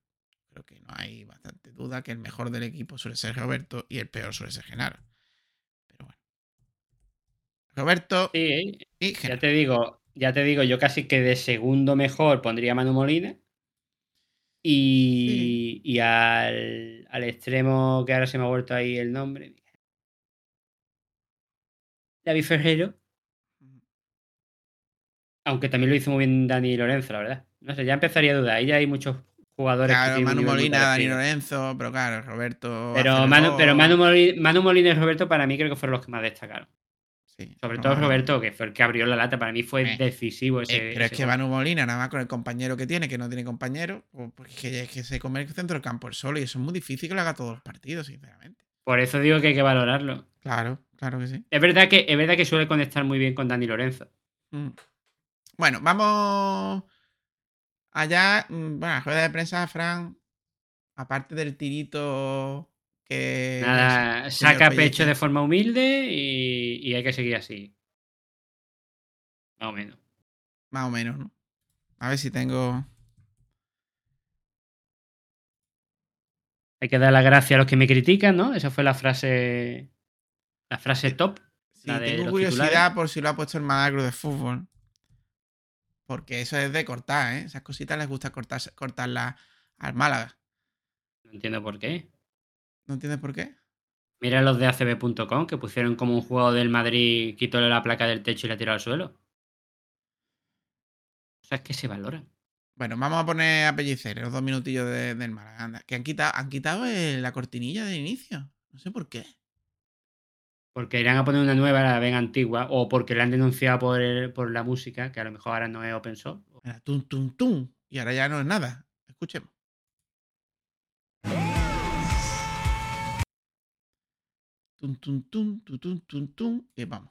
Creo que no hay bastante duda que el mejor del equipo suele ser Roberto y el peor suele ser Genaro. Pero bueno. Roberto Sí, y ya Genaro. te digo, ya te digo, yo casi que de segundo mejor pondría a Manu Molina. Y, y al, al extremo, que ahora se me ha vuelto ahí el nombre. David Ferrero. Aunque también lo hizo muy bien Dani Lorenzo, la verdad. No sé, ya empezaría a dudar. Ahí ya hay muchos jugadores que Claro, Manu Molina, Dani. Lorenzo, pero claro, Roberto. Pero, Manu, pero Manu, Molina, Manu Molina y Roberto para mí creo que fueron los que más destacaron. Sí, Sobre no, todo. Roberto, que fue el que abrió la lata. Para mí fue Eh, decisivo Eh, ese. pero es ese que gol. Manu Molina, nada más con el compañero que tiene, que no tiene compañero, es que, es que se come el centro del campo el solo y eso es muy difícil que lo haga todos los partidos, sinceramente. Por eso digo que hay que valorarlo. Claro, claro que sí. Es verdad que, es verdad que suele conectar muy bien con Dani Lorenzo. Mm. Bueno, vamos allá. mm, Bueno, la rueda de prensa, Fran, aparte del tirito que. Nada, saca pecho de forma humilde y, y hay que seguir así. Más o menos. Más o menos, ¿no? A ver si tengo. Hay que dar las gracias a los que me critican, ¿no? Esa fue la frase. La frase top. Sí, La de tengo curiosidad titulares. por si lo ha puesto el Malagro de fútbol. Porque eso es de cortar, ¿eh? Esas cositas les gusta cortar, cortarlas al Málaga. No entiendo por qué. ¿No entiendes por qué? Mira los de acb.com que pusieron como un juego del Madrid, quitóle la placa del techo y la tiró al suelo. Cosas que se valoran. Bueno, vamos a poner a Pellicer los dos minutillos de- del Málaga. anda, que han quitado, han quitado el- la cortinilla de inicio. No sé por qué. Porque irán a poner una nueva, la ven antigua, o porque la han denunciado por, el- por la música, que a lo mejor ahora no es open source. Era tum, tum, tum. Y ahora ya no es nada. Escuchemos. Tum, tum, tum, tum, tum, tum, tum. Y vamos.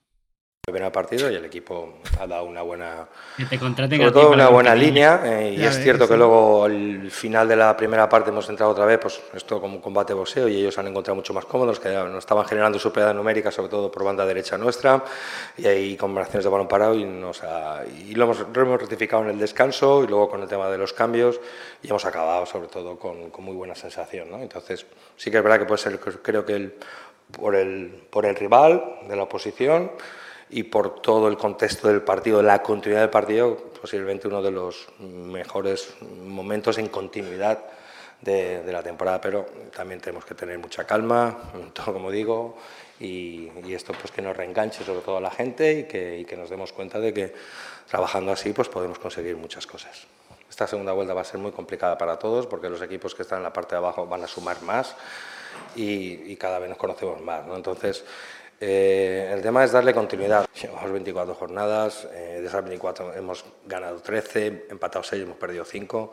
primer partido y el equipo ha dado una buena, Que te contraten sobre todo una buena línea eh, y Ya es ves cierto que sí. luego al final de la primera parte hemos entrado otra vez, pues esto como un combate de boxeo y ellos han encontrado mucho más cómodos, que nos estaban generando superioridad numérica, sobre todo por banda derecha nuestra y hay combinaciones de balón parado y, nos ha- y lo, hemos, lo hemos rectificado en el descanso y luego con el tema de los cambios y hemos acabado sobre todo con, con muy buena sensación. ¿no? Entonces sí que es verdad que puede ser, creo que el, por, el, por el rival de la oposición y por todo el contexto del partido, la continuidad del partido, posiblemente uno de los mejores momentos en continuidad de, de la temporada, pero también tenemos que tener mucha calma, (laughs) todo como digo, y, y esto pues que nos reenganche sobre todo a la gente y que, y que nos demos cuenta de que trabajando así pues podemos conseguir muchas cosas. Esta segunda vuelta va a ser muy complicada para todos porque los equipos que están en la parte de abajo van a sumar más y, y cada vez nos conocemos más. ¿no? Entonces, Eh, el tema es darle continuidad. Llevamos 24 jornadas, eh, de esas 24 hemos ganado 13, empatado 6, hemos perdido 5.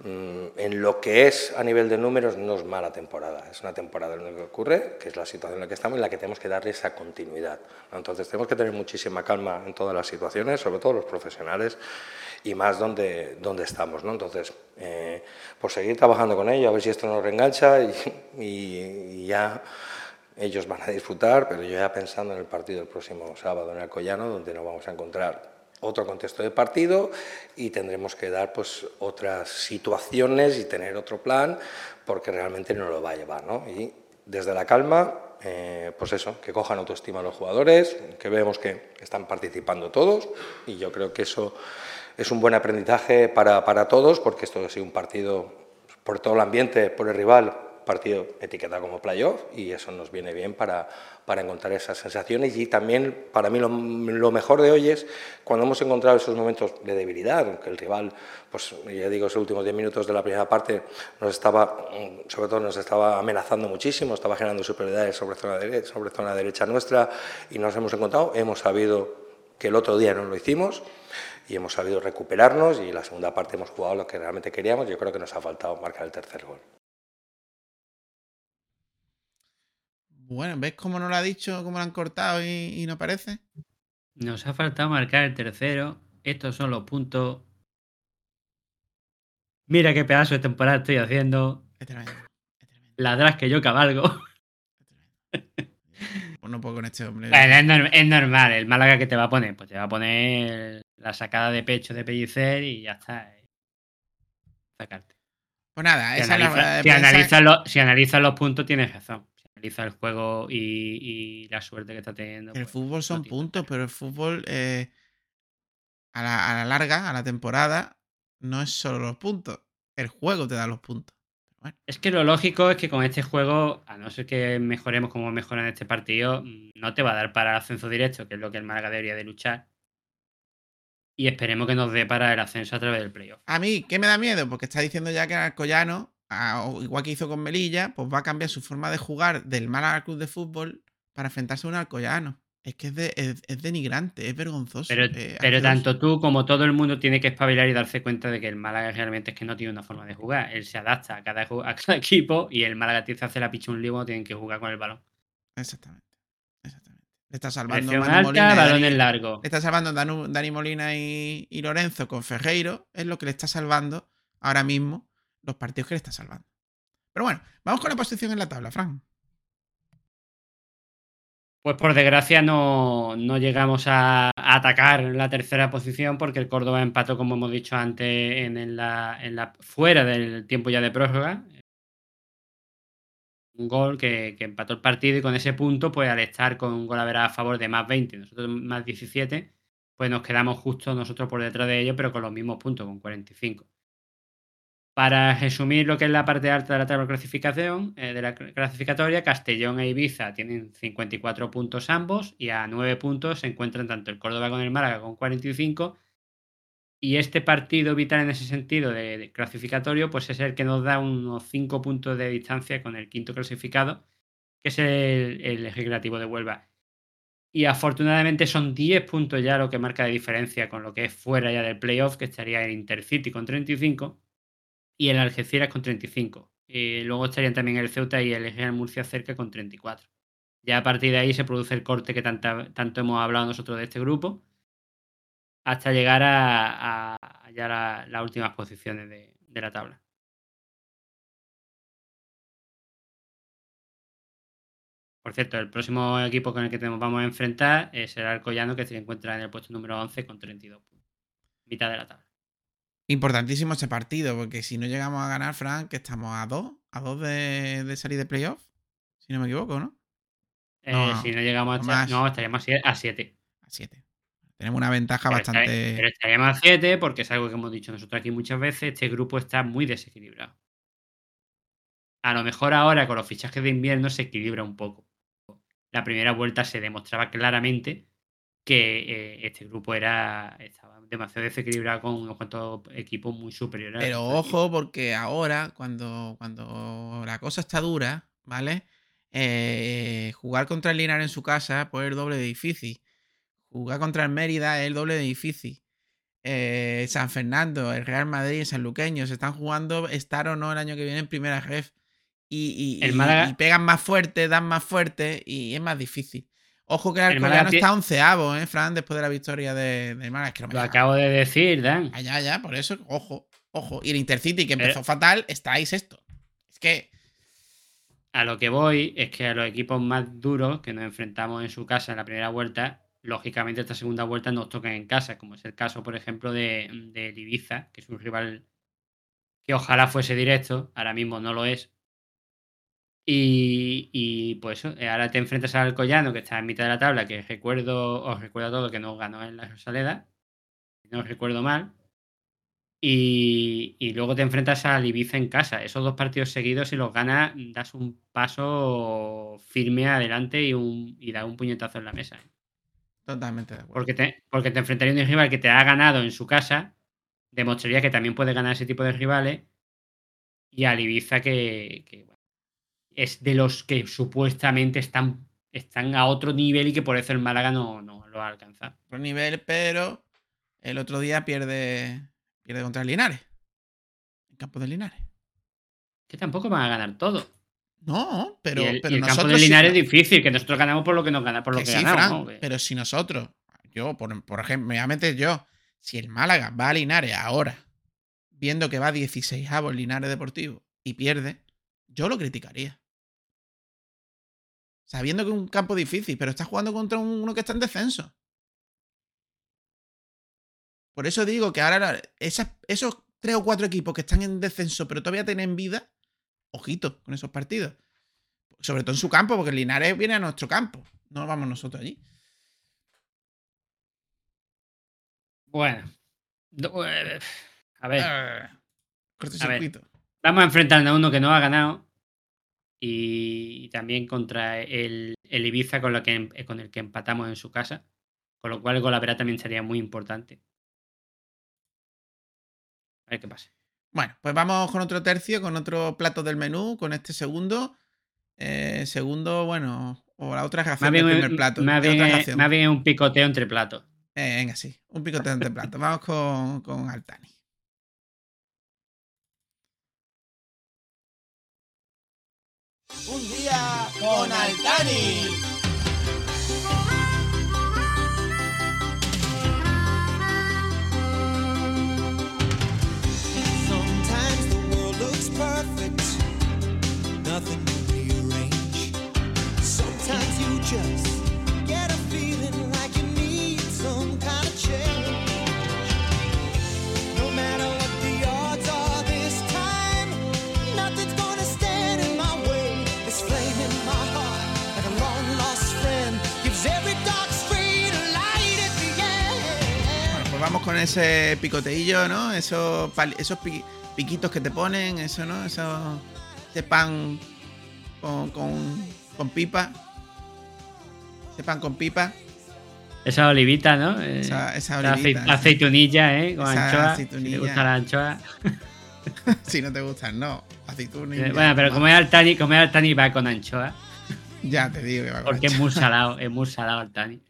Mm, en lo que es a nivel de números no es mala temporada, es una temporada en la que ocurre, que es la situación en la que estamos, en la que tenemos que darle esa continuidad. Entonces tenemos que tener muchísima calma en todas las situaciones, sobre todo los profesionales, y más donde, donde estamos. ¿no? Entonces, eh, por seguir trabajando con ello, a ver si esto nos reengancha y, y, y ya ellos van a disfrutar, pero yo ya pensando en el partido el próximo sábado en Alcoyano, donde nos vamos a encontrar otro contexto de partido y tendremos que dar pues otras situaciones y tener otro plan porque realmente no lo va a llevar, ¿no? Y desde la calma, eh, pues eso, que cojan autoestima los jugadores, que vemos que están participando todos y yo creo que eso es un buen aprendizaje para, para todos porque esto ha sido un partido por todo el ambiente, por el rival, partido etiquetado como playoff y eso nos viene bien para, para encontrar esas sensaciones. Y también para mí lo, lo, mejor de hoy es cuando hemos encontrado esos momentos de debilidad, que el rival, pues ya digo, esos últimos 10 minutos de la primera parte nos estaba, sobre todo nos estaba amenazando muchísimo, estaba generando superioridades sobre zona derecha, sobre zona derecha nuestra y nos hemos encontrado, hemos sabido que el otro día no lo hicimos y hemos sabido recuperarnos y en la segunda parte hemos jugado lo que realmente queríamos, yo creo que nos ha faltado marcar el tercer gol. Bueno, ¿ves cómo no lo ha dicho, cómo lo han cortado y, y, no parece? Nos ha faltado marcar el tercero. Estos son los puntos. Mira qué pedazo de temporada estoy haciendo. Es tremendo. Es tremendo. Ladras que yo cabalgo. (laughs) Pues no puedo con este hombre. Bueno, es, norm es, normal. El Málaga que te va a poner, pues te va a poner la sacada de pecho de Pellicer y ya está. Sacarte. Pues nada, si esa analiza, es la, si, analizas lo, si analizas los puntos, tienes razón analiza el juego y, y, la suerte que está teniendo. El pues, fútbol son no puntos, pero el fútbol eh, a, la, a, la, larga, a la temporada, no es solo los puntos. El juego te da los puntos. Bueno. Es que lo lógico es que con este juego, a no ser que mejoremos como mejoran este partido, no te va a dar para el ascenso directo, que es lo que el Málaga debería de luchar. Y esperemos que nos dé para el ascenso a través del playoff. A mí, ¿qué me da miedo? Porque está diciendo ya que el Alcoyano igual que hizo con Melilla, pues va a cambiar su forma de jugar del Málaga Club de Fútbol para enfrentarse a un Alcoyano. Es que es, de, es, es denigrante, es vergonzoso. Pero, eh, pero tanto tú como todo el mundo tiene que espabilar y darse cuenta de que el Málaga realmente es que no tiene una forma de jugar. Él se adapta a cada, a cada (laughs) equipo y el Málaga tiene que hacer la picha un lío tienen que jugar con el balón. Exactamente. Le está salvando alta, Molina Dani. Le está salvando Danu, Dani Molina y, y Lorenzo con Ferreiro. Es lo que le está salvando ahora mismo los partidos que le está salvando. Pero bueno, vamos con la posición en la tabla, Fran. Pues por desgracia no, no llegamos a, a, atacar la tercera posición porque el Córdoba empató, como hemos dicho antes, en, en, la, en la, fuera del tiempo ya de prórroga. Un gol que, empató el partido y con ese punto, pues al estar con un gol a ver a favor de más 20, nosotros más 17, pues nos quedamos justo nosotros por detrás de ellos, pero con los mismos puntos, con 45. Para resumir lo que es la parte alta de la tabla clasificación, eh, de la clasificatoria, Castellón e Ibiza tienen 54 puntos ambos y a 9 puntos se encuentran tanto el Córdoba con el Málaga con 45 y este partido vital en ese sentido de, clasificatorio pues es el que nos da unos 5 puntos de distancia con el quinto clasificado que es el, el Recreativo de Huelva. Y afortunadamente son 10 puntos ya lo que marca de diferencia con lo que es fuera ya del playoff, que estaría el Intercity con 35 y el Algeciras con 35. Y luego estarían también el Ceuta y el Real Murcia cerca con 34. Ya a partir de ahí se produce el corte que tanto hemos hablado nosotros de este grupo, hasta llegar a, a, a ya la, las últimas posiciones de, de, la tabla. Por cierto, el próximo equipo con el que nos vamos a enfrentar es el Alcoyano, que se encuentra en el puesto número 11 con 32 puntos. Mitad de la tabla. Importantísimo este partido, porque si no llegamos a ganar, Frank, que estamos a dos, a dos de, de salir de playoff, si no me equivoco, ¿no? Eh, no si no llegamos a más. no, estaríamos a siete. A siete. Tenemos una ventaja pero bastante. Pero estaríamos a siete porque es algo que hemos dicho nosotros aquí muchas veces. Este grupo está muy desequilibrado. A lo mejor ahora con los fichajes de invierno se equilibra un poco. La primera vuelta se demostraba claramente que eh, este grupo era estaba demasiado desequilibrado con unos cuantos equipos muy superiores. Pero ojo, porque ahora, cuando, cuando la cosa está dura, ¿vale? Eh, jugar contra el Linares en su casa, es el doble de difícil. Jugar contra el Mérida es el doble de difícil. Eh, San Fernando, el Real Madrid, San Luqueño, se están jugando estar o no el año que viene en primera ref. Y, y- El y- Málaga- y pegan más fuerte, dan más fuerte y es más difícil. Ojo que el El tie- está onceavo, ¿eh, Fran? Después de la victoria de, de Málaga. Es que no me Lo acabo de decir, Dan. Allá, ya, por eso, ojo, ojo. Y el Intercity, que Eh. empezó fatal, está ahí sexto. Es que, A lo que voy es que a los equipos más duros que nos enfrentamos en su casa en la primera vuelta, lógicamente esta segunda vuelta nos tocan en casa, como es el caso, por ejemplo, de, de Ibiza, que es un rival que ojalá fuese directo, ahora mismo no lo es. Y, y, pues eh, ahora te enfrentas al Alcoyano, que está en mitad de la tabla, que recuerdo, os recuerdo todo que nos ganó en la Rosaleda, no os recuerdo mal. Y, y luego te enfrentas al Ibiza en casa. Esos dos partidos seguidos, si los ganas, das un paso firme adelante y, un, y das un puñetazo en la mesa. Totalmente de acuerdo. Porque te, porque te enfrentaría a un rival que te ha ganado en su casa, demostraría que también puede ganar ese tipo de rivales. Y al Ibiza que, que, bueno, es de los que supuestamente están, están a otro nivel y que por eso el Málaga no, no lo ha alcanzado. Otro nivel, pero el otro día pierde, pierde contra el Linares. En campo de Linares. Que tampoco van a ganar todo. No, pero, y el, pero y el campo de Linares es difícil, que nosotros ganamos por lo que nos gana, por lo que que, sí, ganamos. Pero si nosotros, yo, por, por ejemplo, me voy a meter yo, si el Málaga va a Linares ahora, viendo que va 16 avos Linares Deportivo y pierde, yo lo criticaría. Sabiendo que es un campo difícil, pero está jugando contra un- uno que está en descenso. Por eso digo que ahora esas- esos tres o cuatro equipos que están en descenso, pero todavía tienen vida, ojito con esos partidos. Sobre todo en su campo, porque el Linares viene a nuestro campo. No vamos nosotros allí. Bueno. No, eh, A ver, Ah, Cortocircuito. vamos a enfrentarnos a uno que no ha ganado. Y también contra el, el Ibiza con, lo que, em- con el que empatamos en su casa. Con lo cual el Golavera también sería muy importante. A ver qué pasa. Bueno, pues vamos con otro tercio, con otro plato del menú, con este segundo. Eh, segundo, bueno, o la otra bien, del es- primer plato. más bien es- es un picoteo entre platos. Eh, venga, sí, un picoteo entre platos. Vamos con, con Altani. Un día con Altani. Perfect, nothing to rearrange. Sometimes you just con ese picoteillo, ¿no? Esos, esos pi- piquitos que te ponen, eso, ¿no? Eso, ese pan con, con, con pipa. Ese pan con pipa. Esa olivita, ¿no? Eh, Esa, esa olivita. acei- aceitunilla, ¿eh? Con anchoa. Si aceitunilla. te gusta la anchoa. (laughs) si no te gustan, no. Aceituna y Eh, Bueno, pero como es Altani, como es Altani va con anchoa. Ya te digo que va con Porque es anchoa. muy salado, es muy salado Altani.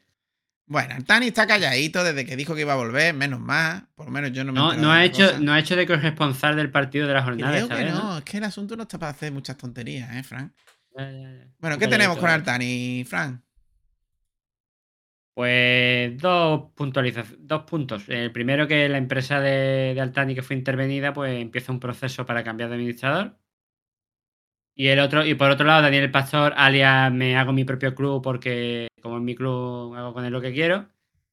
Bueno, Altani está calladito desde que dijo que iba a volver, menos más. Por lo menos yo no me No, no, ha hecho, cosa. no ha hecho de corresponsal del partido de la jornada Creo esta que vez, no, ¿no? es que el asunto no está para hacer muchas tonterías, ¿eh, Fran? Ya, ya, ya. Bueno, ¿qué tenemos con. Altani, Fran? Pues dos puntualizaciones, dos puntos. El primero que la empresa de, de Altani que fue intervenida, pues empieza un proceso para cambiar de administrador. Y el otro, y por otro lado, Daniel Pastor, alias me hago mi propio club porque como es mi club hago con él lo que quiero,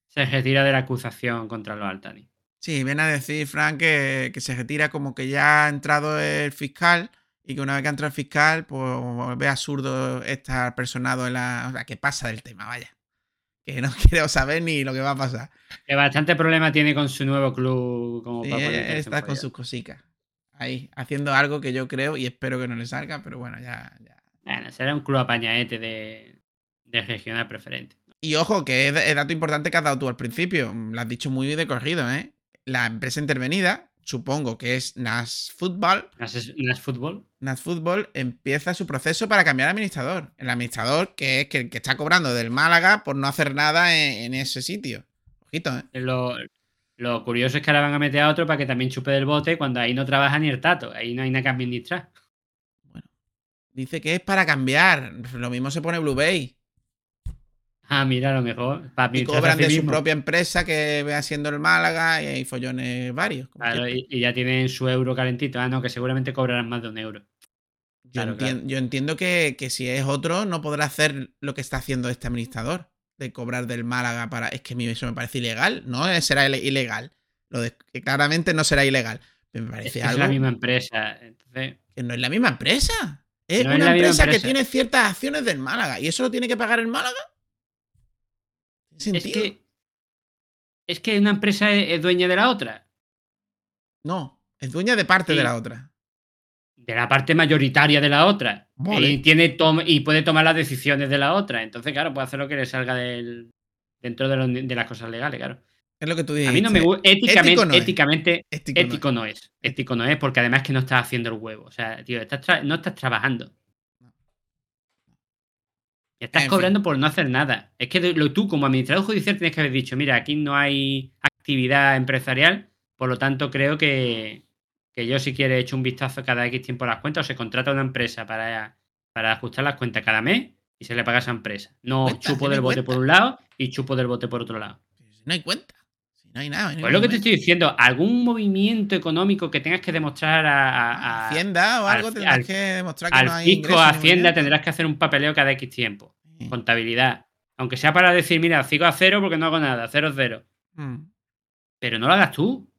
se retira de la acusación contra los Altani. Sí, viene a decir, Fran, que, que se retira como que ya ha entrado el fiscal y que una vez que ha entrado el fiscal, pues ve absurdo estar personado en la... O sea, que pasa del tema, vaya. Que no (laughs) quiero saber ni lo que va a pasar. Que bastante problema tiene con su nuevo club como Sí, para en está con sus cositas. Ahí, haciendo algo que yo creo y espero que no le salga, pero bueno, ya, ya. Bueno, será un club apañaete de, de regional preferente. Y ojo, que es, es dato importante que has dado tú al principio. Lo has dicho muy de corrido, ¿eh? La empresa intervenida, supongo que es Nas Football, ¿Nas, Nas Fútbol? Nas Football empieza su proceso para cambiar administrador. El administrador que es que, el que está cobrando del Málaga por no hacer nada en, en ese sitio. Ojito, ¿eh? Lo, lo curioso es que ahora van a meter a otro para que también chupe del bote cuando ahí no trabaja ni el tato. Ahí no hay nada que administrar. Dice que es para cambiar. Lo mismo se pone Blue Bay. Ah, mira, a lo mejor. Para Y cobran sí de su propia empresa que ve haciendo el Málaga y hay follones varios. Claro, y, y ya tienen su euro calentito. Ah, no, que seguramente cobrarán más de un euro. yo, claro, entien- claro. yo entiendo que, que si es otro, no podrá hacer lo que está haciendo este administrador. De cobrar del Málaga para. Es que a mí eso me parece ilegal. No eh, será ile- ilegal. Lo de, que claramente no será ilegal. Me Es, parece es algo la misma empresa. Entonces, que no es la misma empresa. Es No es una empresa, que tiene ciertas acciones del Málaga. ¿Y eso lo tiene que pagar el Málaga? ¿Tiene es sentido? que. Es que una empresa es, es dueña de la otra. No, es dueña de parte Sí. de la otra. De la parte mayoritaria de la otra. Vale. Y, tiene tom- y puede tomar las decisiones de la otra. Entonces, claro, puede hacer lo que le salga del, dentro de, lo- de las cosas legales, claro. Es lo que tú A dijiste. mí no me gusta. Éticamente, Ético no es. éticamente, Ético no es. Ético no es porque además que no estás haciendo el huevo. O sea, tío, estás no estás trabajando. Estás En cobrando por no hacer nada. Es que lo, tú, como administrador judicial, tienes que haber dicho: mira, aquí no hay actividad empresarial, por lo tanto, creo que, que yo, si quiere, echo un vistazo cada X tiempo a las cuentas o se contrata una empresa para, para ajustar las cuentas cada mes y se le paga a esa empresa. No Cuenta, chupo del bote cuenta. por un lado y chupo del bote por otro lado. Si no hay cuenta. Si no hay nada. no hay Pues lo que te estoy diciendo, algún movimiento económico que tengas que demostrar a, a- momento. a- Hacienda o al- algo tendrás al- que demostrar que no al hay fisco, Hacienda, tendrás que hacer un papeleo cada X tiempo. Sí. Contabilidad. Aunque sea para decir, mira, sigo a cero porque no hago nada, cero cero. Mm. Pero no lo hagas tú.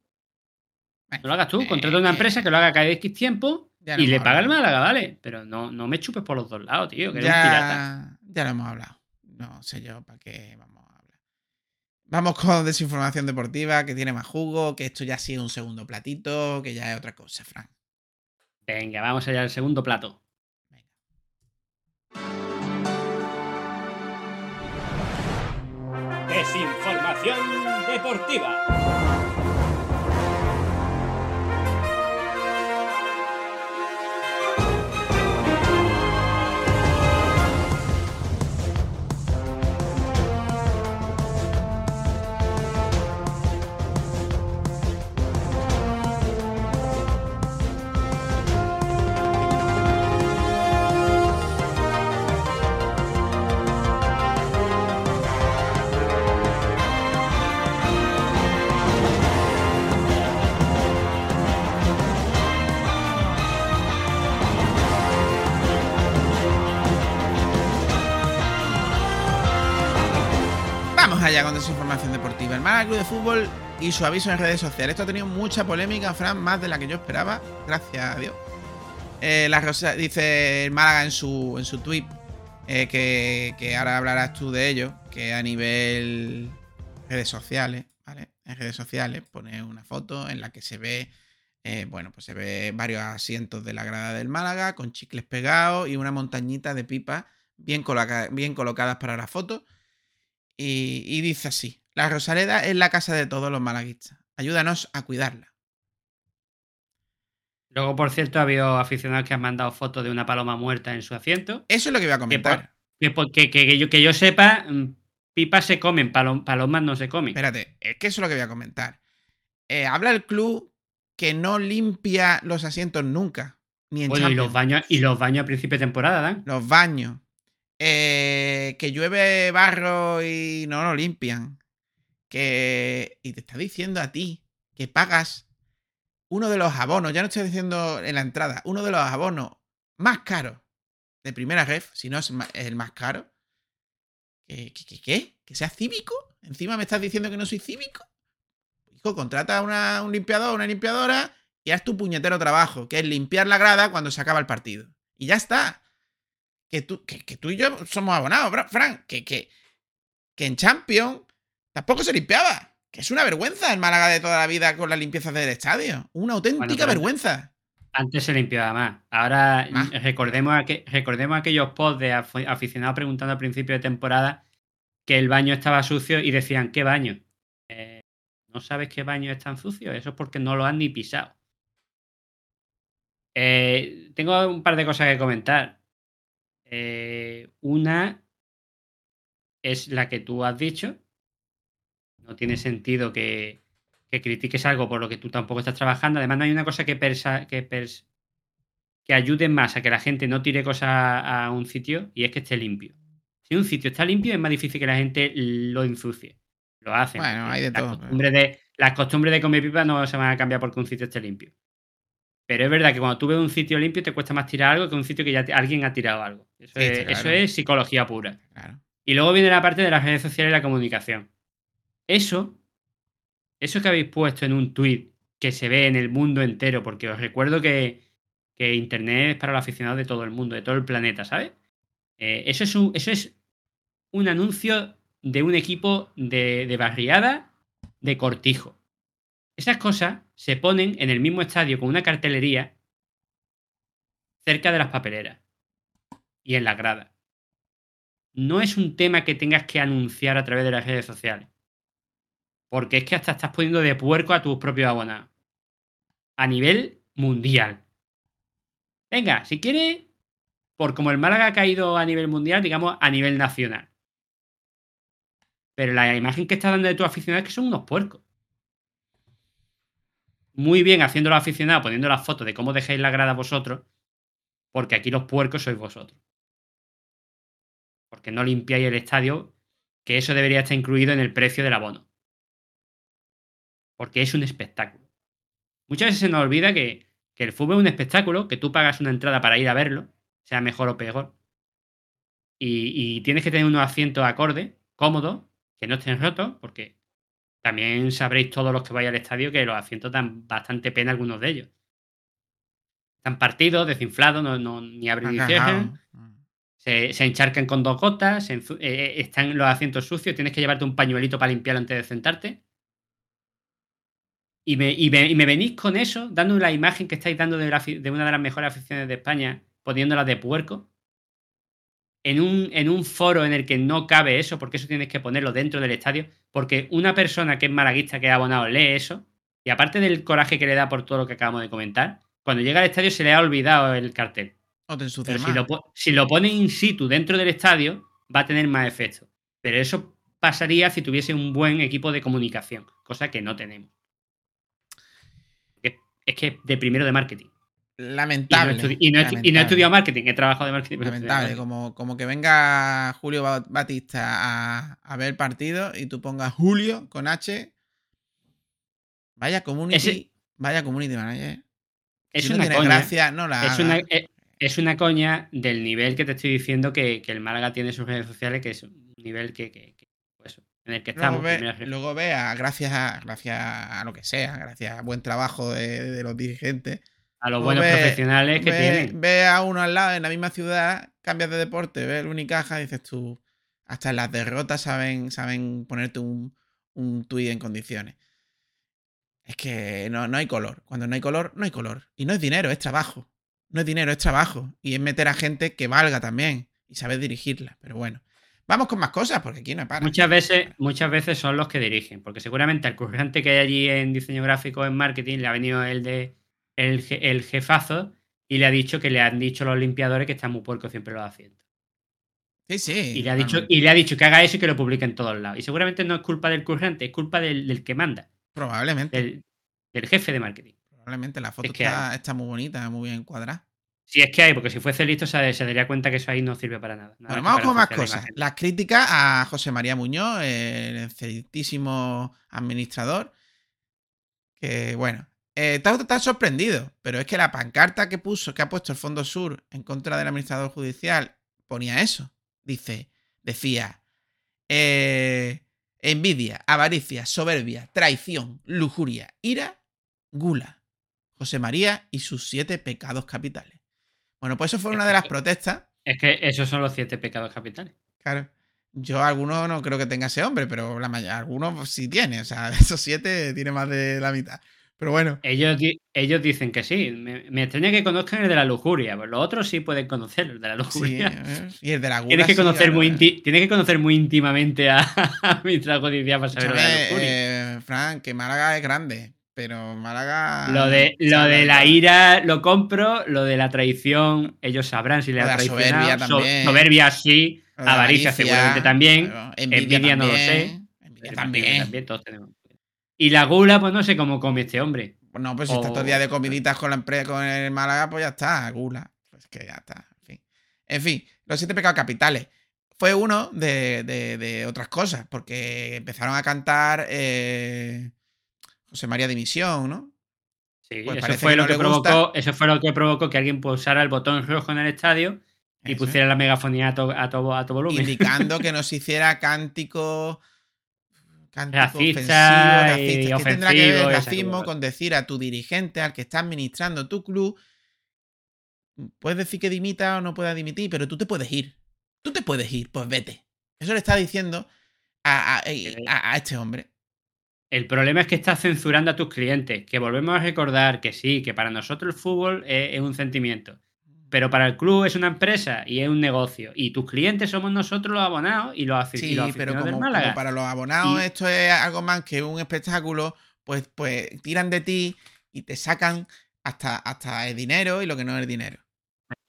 No lo hagas tú. Contrata una empresa que lo haga cada X tiempo ya y le paga el. Málaga, ¿vale? Pero no, no me chupes por los dos lados, tío, que eres un pirata. Ya, ya lo hemos hablado. No sé yo para qué vamos a hablar. Vamos con desinformación deportiva, que tiene más jugo, que esto ya sí es un segundo platito, que ya es otra cosa, Frank. Venga, vamos allá al segundo plato. Desinformación deportiva. Allá con desinformación deportiva. El Málaga Club de Fútbol y su aviso en redes sociales. Esto ha tenido mucha polémica, Fran, más de la que yo esperaba. Gracias a Dios. Eh, la dice el Málaga en su, en su tweet eh, que, que ahora hablarás tú de ello, que a nivel redes sociales, ¿vale? En redes sociales pone una foto en la que se ve, eh, bueno, pues se ve varios asientos de la grada del Málaga con chicles pegados y una montañita de pipas bien, coloca- bien colocadas para la foto. Y, y dice así: La Rosaleda es la casa de todos los malaguistas. Ayúdanos a cuidarla. Luego, por cierto, ha habido aficionados que han mandado fotos de una paloma muerta en su asiento. Eso es lo que voy a comentar. Que, por- que, que- que yo, que yo sepa, mm, pipas se comen, palom- palomas no se comen. Espérate, es que eso es lo que voy a comentar. Eh, habla el club que no limpia los asientos nunca. Ni en Bueno, y los baños, y los baños a principio de temporada, Dan. Los baños. Eh, que llueve barro y no lo limpian. Que. Y te está diciendo a ti que pagas uno de los abonos, ya no estoy diciendo en la entrada, uno de los abonos más caros de primera ref, si no es el más caro. ¿Qué? ¿Qué? qué? ¿Que sea cívico? ¿Encima me estás diciendo que no soy cívico? Hijo, contrata a una- un limpiador, una limpiadora y haz tu puñetero trabajo, que es limpiar la grada cuando se acaba el partido. Y ya está. Que tú, que, que tú y yo somos abonados, Fra- Fran. Que, que, que en Champions tampoco se limpiaba. Que es una vergüenza el Málaga de toda la vida con las limpiezas del estadio. Una auténtica vergüenza. Antes se limpiaba más. Ahora Más. recordemos, aqu- recordemos aquellos posts de af- aficionados preguntando al principio de temporada que el baño estaba sucio y decían, ¿qué baño? Eh, ¿No sabes qué baños están sucios? Eso es porque no lo han ni pisado. Eh, tengo un par de cosas que comentar. Eh, una es la que tú has dicho. No tiene sentido que, que critiques algo por lo que tú tampoco estás trabajando. Además, no hay una cosa que, persa- que, pers- que ayude más a que la gente no tire cosas a un sitio y es que esté limpio. Si un sitio está limpio, es más difícil que la gente lo ensucie. Lo hacen. Bueno, hay de las todo, costumbres de, las costumbres de comer pipa no se van a cambiar porque un sitio esté limpio. Pero es verdad que cuando tú ves un sitio limpio te cuesta más tirar algo que un sitio que ya te- alguien ha tirado algo. Eso, Sí, es, eso psicología pura. Claro. Y luego viene la parte de las redes sociales y la comunicación. Eso, eso que habéis puesto en un tuit que se ve en el mundo entero, porque os recuerdo que, que Internet es para los aficionados de todo el mundo, de todo el planeta, ¿sabes? Eh, eso, es un, eso es un anuncio de un equipo de, de barriada de cortijo. Esas cosas se ponen en el mismo estadio con una cartelería cerca de las papeleras y en las gradas no es un tema que tengas que anunciar a través de las redes sociales. Porque es que hasta estás poniendo de puerco a tus propios abonados. A nivel mundial. Venga, si quieres, por como el Málaga ha caído a nivel mundial, digamos a nivel nacional. Pero la imagen que estás dando de tus aficionados es que son unos puercos. Muy bien haciendo los aficionados, poniendo las fotos de cómo dejáis la grada vosotros, porque aquí los puercos sois vosotros porque no limpiáis el estadio, que eso debería estar incluido en el precio del abono. Porque es un espectáculo. Muchas veces se nos olvida que, que el fútbol es un espectáculo, que tú pagas una entrada para ir a verlo, sea mejor o peor. Y, y tienes que tener unos asientos acordes, cómodos, que no estén rotos, porque también sabréis todos los que vais al estadio que los asientos dan bastante pena algunos de ellos. Están partidos, desinflados, no, no- ni abren ni cierran se, se encharcan con dos gotas, se eh, eh, están los asientos sucios, tienes que llevarte un pañuelito para limpiarlo antes de sentarte. Y me, y me- y me venís con eso, dando la imagen que estáis dando de, la de una de las mejores aficiones de España, poniéndola de puerco, en un, en un foro en el que no cabe eso, porque eso tienes que ponerlo dentro del estadio, porque una persona que es malaguista, que es abonado, lee eso, y aparte del coraje que le da por todo lo que acabamos de comentar, cuando llega al estadio se le ha olvidado el cartel. O te Pero si lo, si lo pone in situ dentro del estadio, va a tener más efecto. Pero eso pasaría si tuviese un buen equipo de comunicación, cosa que no tenemos. Es, es que es de primero de marketing. Lamentable. y no he no estudiado marketing, he trabajado de marketing. no Lamentable, marketing. como, como que venga Julio Ba- Batista a, a ver el partido y tú pongas Julio con H. Vaya community. Ese- vaya community manager. Es si una coña. gracia, no la es, una, eh, es una coña del nivel que te estoy diciendo que, que el Málaga tiene en sus redes sociales, que es un nivel que, que- que, pues, en el que Luego estamos. ve, primera- luego ve a- gracias, a, gracias a lo que sea, gracias a buen trabajo de, de los dirigentes. A los buenos ve- profesionales que ve, tienen. ve a uno al lado en la misma ciudad, cambias de deporte, ves el Unicaja y dices tú, hasta en las derrotas saben, saben ponerte un, un tuit en condiciones. Es que no, no hay color. Cuando no hay color, no hay color. Y no es dinero, es trabajo. No es dinero, es trabajo. Y es meter a gente que valga también. Y saber dirigirla. Pero bueno. Vamos con más cosas, porque aquí no para. Muchas veces, muchas veces son los que dirigen, porque seguramente al currante que hay allí en diseño gráfico, en marketing, le ha venido el de el, el jefazo y le ha dicho que le han dicho los limpiadores que están muy puercos siempre los asientos. Sí, sí. Y le ha dicho, y le ha dicho que haga eso y que lo publique en todos lados. Y seguramente no es culpa del currante, es culpa del, del que manda, Probablemente. del, del jefe de marketing. Probablemente la foto Es que está, está muy bonita, muy bien cuadrada. Si es que hay, porque si fuese listo se, se daría cuenta que eso ahí no sirve para nada. Nada Bueno, vamos con más la cosas. Las críticas a José María Muñoz, el excelentísimo administrador. Que bueno, eh, está, está sorprendido, pero es que la pancarta que puso, que ha puesto el Fondo Sur en contra del administrador judicial, ponía eso. Dice, decía, eh, envidia, avaricia, soberbia, traición, lujuria, ira, gula. José María y sus siete pecados capitales. Bueno, pues eso fue una de las protestas Es que esos son los siete pecados capitales. Claro. Yo alguno no creo que tenga ese hombre, pero la mayoría, algunos sí tiene. O sea, (laughs) esos siete tiene más de la mitad. Pero bueno. Ellos, di- ellos dicen que sí. Me, me extraña que conozcan el de la lujuria. Pues los otros sí pueden conocer el de la Sí, lujuria. ¿eh? y el de la gula. Tienes que, sí, conocer muy tienes que conocer muy íntimamente a, (laughs) a Mitra Judicial para saber lo de la lujuria. eh, Fran, que Málaga es grande, pero Málaga. Lo de, lo de la ira lo compro, lo de la traición, ellos sabrán si le Lo de ha la traicionado. soberbia So- también. soberbia sí, de avaricia avaricia, seguramente también. envidia no lo sé. Envidia también. también todos tenemos. Y la gula, pues no sé cómo come este hombre. No, pues si está O- todo el día de comiditas con la empresa, con el Málaga, pues ya está, gula. Pues que ya está, en fin. En fin, los siete pecados capitales. Fue uno de, de- de otras cosas, porque empezaron a cantar eh, José María Dimisión, ¿no? Sí, Pues eso fue que lo no que provocó, eso fue lo que provocó que alguien pulsara el botón rojo en el estadio y Eso. pusiera la megafonía a, to- a, to- a todo volumen. indicando (laughs) que no se hiciera cántico cántico Racista ofensivo, racista. ¿Qué tendrá que ver el racismo con decir a tu dirigente, al que está administrando tu club, puedes decir que dimita o no pueda dimitir, pero tú te puedes ir. Tú te puedes ir, pues vete. Eso le está diciendo a, a- a- a este hombre. El problema es que estás censurando a tus clientes, que volvemos a recordar que sí, que para nosotros el fútbol es, es un sentimiento, pero para el club es una empresa y es un negocio, y tus clientes somos nosotros los abonados y los, afic- y Sí, los pero aficionados del como, para los abonados Y- esto es algo más que un espectáculo, pues, pues tiran de ti y te sacan hasta, hasta el dinero y lo que no es el dinero.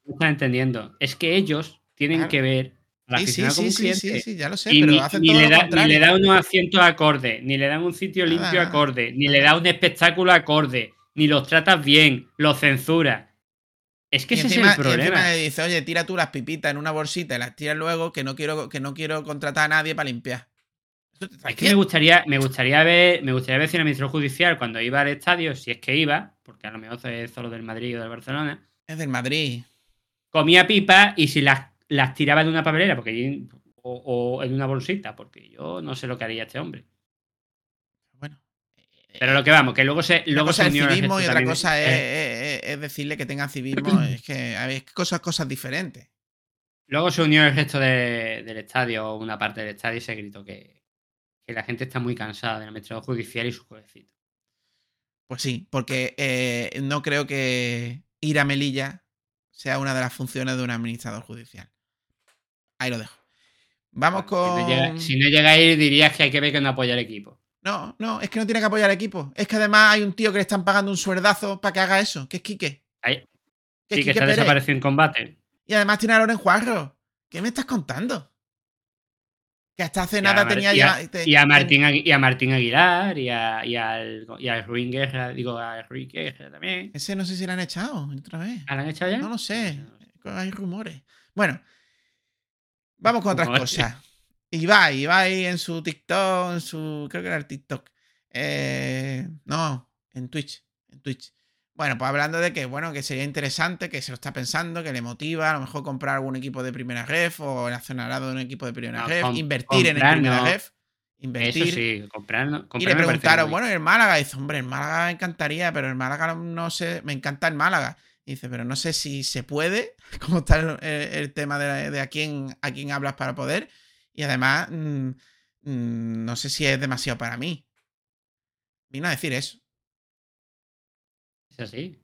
No estás entendiendo. Es que ellos tienen Claro. que ver al Sí, sí, como sí, sí, cliente. sí, sí, ya lo sé, Y pero ni, hacen ni todo le lo da, ni contrario. le da unos asientos acordes, ni le da un sitio limpio nada. acorde, ni le da un espectáculo acorde, ni los tratas bien, los censura. Es que y ese encima, es el y encima problema. le dice, oye, tira tú las pipitas en una bolsita y las tiras luego, que no quiero, que no quiero contratar a nadie para limpiar. Es que me gustaría, me gustaría ver, me gustaría ver si el ministro judicial cuando iba al estadio, si es que iba, porque a lo mejor es solo del Madrid o del Barcelona, Es del Madrid. comía pipas y si las, las tiraba en una papelera, porque o, o en una bolsita, porque yo no sé lo que haría este hombre. Pero lo que vamos, que luego se, Una luego cosa se es unió el civismo y otra cosa es, eh, es- es- es decirle que tengan civismo. (clears throat) es que, a ver, es que cosas, cosas diferentes. Luego se unió el resto de- del estadio, una parte del estadio, y se gritó que, que la gente está muy cansada del administrador judicial y su jueguecito. Pues sí, porque eh, no creo que ir a Melilla sea una de las funciones de un administrador judicial. Ahí lo dejo. Vamos Si con. no, llega, si no llega a ir, dirías que hay que ver que no apoya al equipo. No, no, es que no tiene que apoyar al equipo. Es que además hay un tío que le están pagando un sueldazo para que haga eso, que es Quique. Ahí- Que es Quique está Pérez. desaparecido en combate. Y además tiene a Loren Juarro. ¿Qué me estás contando? Que hasta hace Y nada Mar- tenía y ya. a- te- Y a Martín, y a Martín Aguilar y, a, y, al, y a Ruin Guerra, digo, a Ruin Guerra también. Ese no sé si lo han echado otra vez. ¿Ah, ¿La han echado ya? No lo sé. Hay rumores. Bueno, vamos con otras cosas. Ibai, Ibai en su TikTok, en su. Creo que era el TikTok. Eh, no, en Twitch. En Twitch. Bueno, pues hablando de que, bueno, que sería interesante, que se lo está pensando, que le motiva, a lo mejor comprar algún equipo de primera ref o el accionariado de un equipo de primera No, ref, invertir en el primera no. ref. Invertir. Eso sí, comprar, Y le preguntaron, bueno, ¿y el Málaga? Y dice, hombre, el Málaga me encantaría, pero el Málaga no, no sé, me encanta el Málaga. Y dice, pero no sé si se puede, (laughs) cómo está el, el- el tema de, de a, quién, a quién hablas para poder. Y además, mm, mm, no sé si es demasiado para mí. Vino a decir eso. Es así.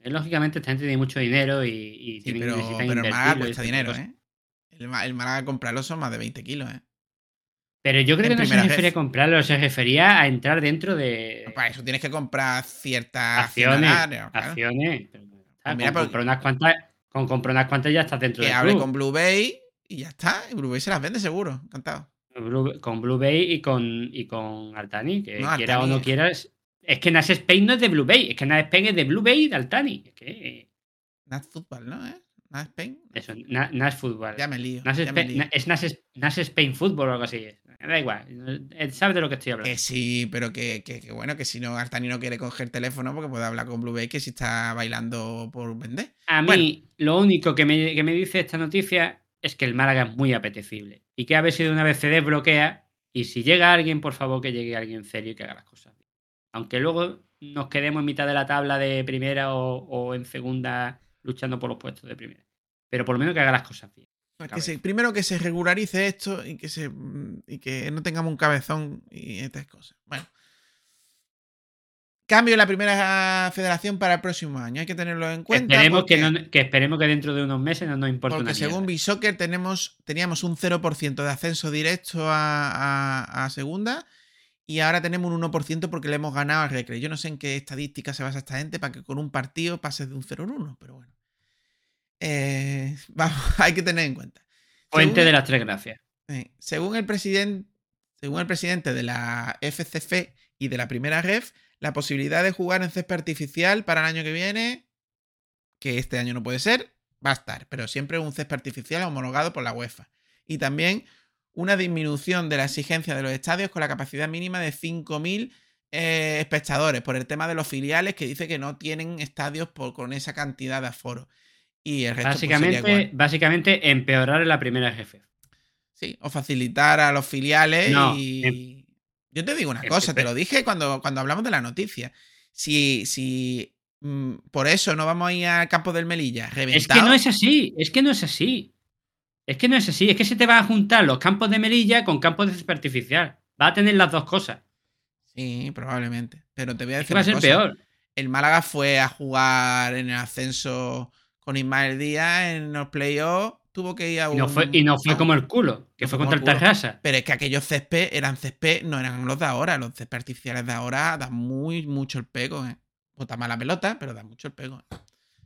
Eh, Lógicamente, esta gente tiene mucho dinero y, y Sí, tienen- pero, necesitan pero el Málaga cuesta dinero, de. ¿eh? El, el Málaga comprarlo son más de 20 kilos, ¿eh? Pero yo creo En que no se refería a comprarlo, se refería a entrar dentro de Para eso tienes que comprar ciertas acciones. claro. Acciones. Pero, ah, Pues mira, con, pero- comprar unas cuantas, con comprar unas cuantas ya estás dentro Que del club. con Blue Bay y ya está. Y Blue Bay se las vende seguro. Encantado. Blue- con Blue Bay y con, y con Altani, que No, quiera o no quieras. Es que Nas Spain no es de Blue Bay, es que Nas Spain es de Blue Bay y de Altani. Es que Nat Football, ¿no? ¿Eh? Nat Spain. eso, Na- Nas Fútbol. Ya me lío. Nas ya me Spain- lío. Na- es Nas, Nas Spain Football o algo así. Da igual, sabes de lo que estoy hablando. Que sí, pero que, que- que bueno, que si no, Artani no quiere coger teléfono porque puede hablar con Blue Bay que si está bailando por vender. A mí, Bueno. lo único que me, que me dice esta noticia es que el Málaga es muy apetecible y que a ver si de una vez se desbloquea y si llega alguien, por favor, que llegue alguien serio y que haga las cosas bien. Aunque luego nos quedemos en mitad de la tabla de primera o, o en segunda luchando por los puestos de primera. Pero por lo menos que haga las cosas bien. Que se- primero que se regularice esto y que, se, mm, y que no tengamos un cabezón y estas cosas. Bueno. Cambio en la primera federación para el próximo año. Hay que tenerlo en cuenta. Esperemos porque, que, no- que esperemos que dentro de unos meses no nos importe porque una según. Bisoccer tenemos, teníamos un 0% de ascenso directo a, a- a segunda y ahora tenemos un 1% porque le hemos ganado al Recre. Yo no sé en qué estadística se basa esta gente para que con un partido pases de un 0 en 1, pero bueno. Eh, (laughs) vamos, hay que tener en cuenta. Fuente Según- de las tres gracias. Según el presidente, según el presidente de la FCF y de la primera ref, la posibilidad de jugar en césped artificial para el año que viene, que este año no puede ser, va a estar, pero siempre un césped artificial homologado por la UEFA. Y también una disminución de la exigencia de los estadios con la capacidad mínima de 5.000 eh, espectadores por el tema de los filiales que dice que no tienen estadios por- con esa cantidad de aforo. Y el resto pues, Básicamente, básicamente empeorar en la primera jefe. Sí, o facilitar a los filiales No, y... em- Yo te digo una cosa, te lo dije cuando, cuando hablamos de la noticia. Si, si mm, por eso no vamos a ir al campo del Melilla Es reventado... que no es así, es que no es así. Es que no es así, es que se te va a juntar los campos de Melilla con campos de césped artificial. Va a tener las dos cosas. Sí, probablemente. Pero te voy a Es que decir va a ser cosa. peor. El Málaga fue a jugar en el ascenso con Ismael Díaz en los playoffs. Tuvo que ir a un... Y no fue, y no fue a- como el culo, que no fue contra el. Tarrasa. Pero es que aquellos césped eran césped, no eran los de ahora. Los césped artificiales de ahora dan muy mucho el pego. ¿eh? Bota mala pelota, pero da mucho el pego.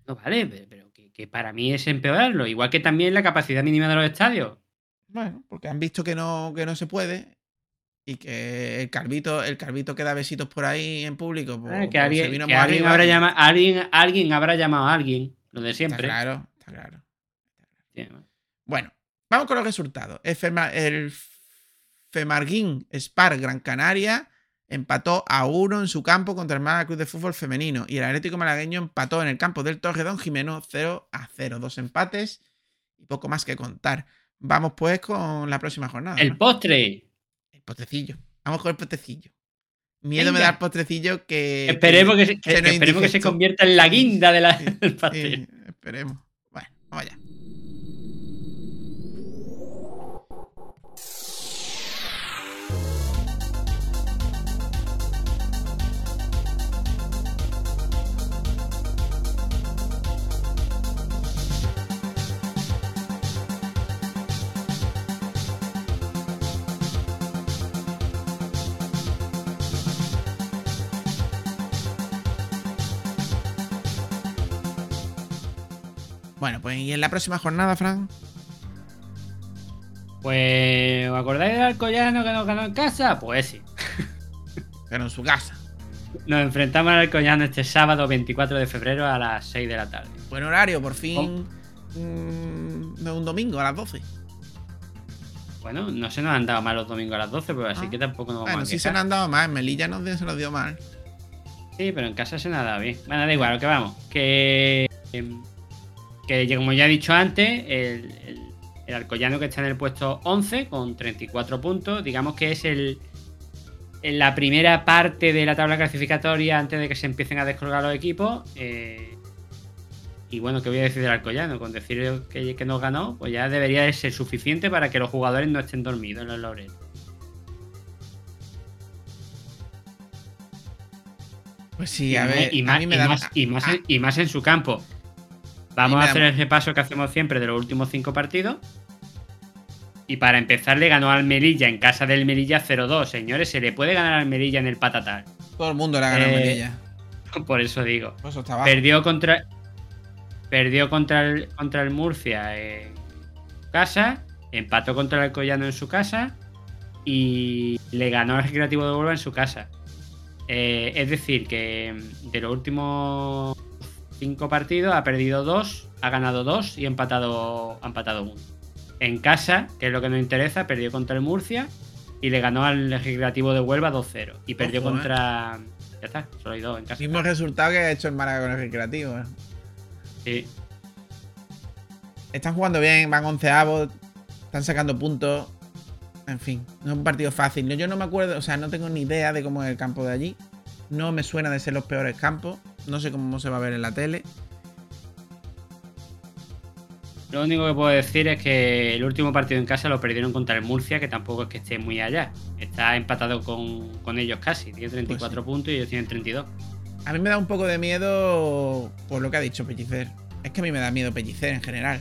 No vale, pe- pero que, que para mí es empeorarlo. Igual que también la capacidad mínima de los estadios. Bueno, porque han visto que no, que no se puede y que el Calvito, el Calvito que da besitos por ahí en público. pues- Ah, que pues alguien, que habrá llama- alguien, alguien habrá llamado a alguien. Lo de Está siempre. claro, está claro. Bueno, vamos con los resultados. El, Fema- el Femarguín Spar Gran Canaria empató a uno en su campo contra el Málaga Club de Fútbol Femenino y el Atlético Malagueño empató en el campo del Torredón Jimeno 0 a 0. Dos empates y poco más que contar. Vamos pues con la próxima jornada. El ¿no? postre. El postrecillo. Vamos con el postrecillo. Miedo me da el postrecillo que. Esperemos que, se- que- esperemos se convierta en la guinda de Sí, del pastel. Sí, esperemos. Bueno, vamos allá. Bueno, pues y en la próxima jornada, Fran. Pues, ¿os acordáis del Alcoyano que nos ganó en casa? Pues sí. (laughs) Pero en su casa. Nos enfrentamos al Alcoyano este sábado 24 de febrero a las 6 de la tarde. Buen horario, por fin. mm, no, un domingo a las 12. Bueno, no se nos han dado mal los domingos a las 12, pero así Ah. que tampoco nos vamos Bueno, a sí se nos han dado mal. En Melilla no se nos dio mal. Sí, pero en casa se nos ha dado bien. Bueno, da igual, lo que vamos. Que, em, que como ya he dicho antes, el, el, el Alcoyano que está en el puesto 11 con 34 puntos, digamos que es el en la primera parte de la tabla clasificatoria antes de que se empiecen a descolgar los equipos. eh, y bueno, ¿qué voy a decir del Alcoyano? Con decir que, que nos ganó, pues ya debería de ser suficiente para que los jugadores no estén dormidos en los laureles. Pues sí, y, a más- ver. y a más, mí me y da. más- y más en, y más en su campo. Vamos a hacer el repaso que hacemos siempre de los últimos cinco partidos. Y para empezar, le ganó al Melilla en casa del Melilla 0-2. Señores, se le puede ganar al Melilla en el patatal. todo el mundo le ha ganado eh, Melilla. (laughs) Por eso digo. Por eso está abajo. Perdió contra. Perdió contra el, contra el Murcia en casa. Empató contra el Alcoyano en su casa. Y le ganó al Recreativo de Huelva en su casa. Eh, es decir, que mm, de los últimos cinco partidos ha perdido dos, ha ganado dos y ha empatado, ha empatado uno. En casa, que es lo que nos interesa, perdió contra el Murcia y le ganó al Recreativo de Huelva 2-0. Y perdió Ojo, eh. contra. Ya está, solo hay dos en casa. Mismo resultado que ha hecho el Málaga con el Recreativo. ¿eh? Sí. Están jugando bien, van onceavos, están sacando puntos. En fin, no es un partido fácil. Yo no me acuerdo, o sea, no tengo ni idea de cómo es el campo de allí. No me suena de ser los peores campos. No sé cómo se va a ver en la tele. Lo único que puedo decir es que el último partido en casa lo perdieron contra el Murcia, que tampoco es que esté muy allá. Está empatado con, con ellos casi. Tiene 34 puntos y ellos tienen 32. A mí me da un poco de miedo por lo que ha dicho Pellicer. Es que a mí me da miedo Pellicer en general.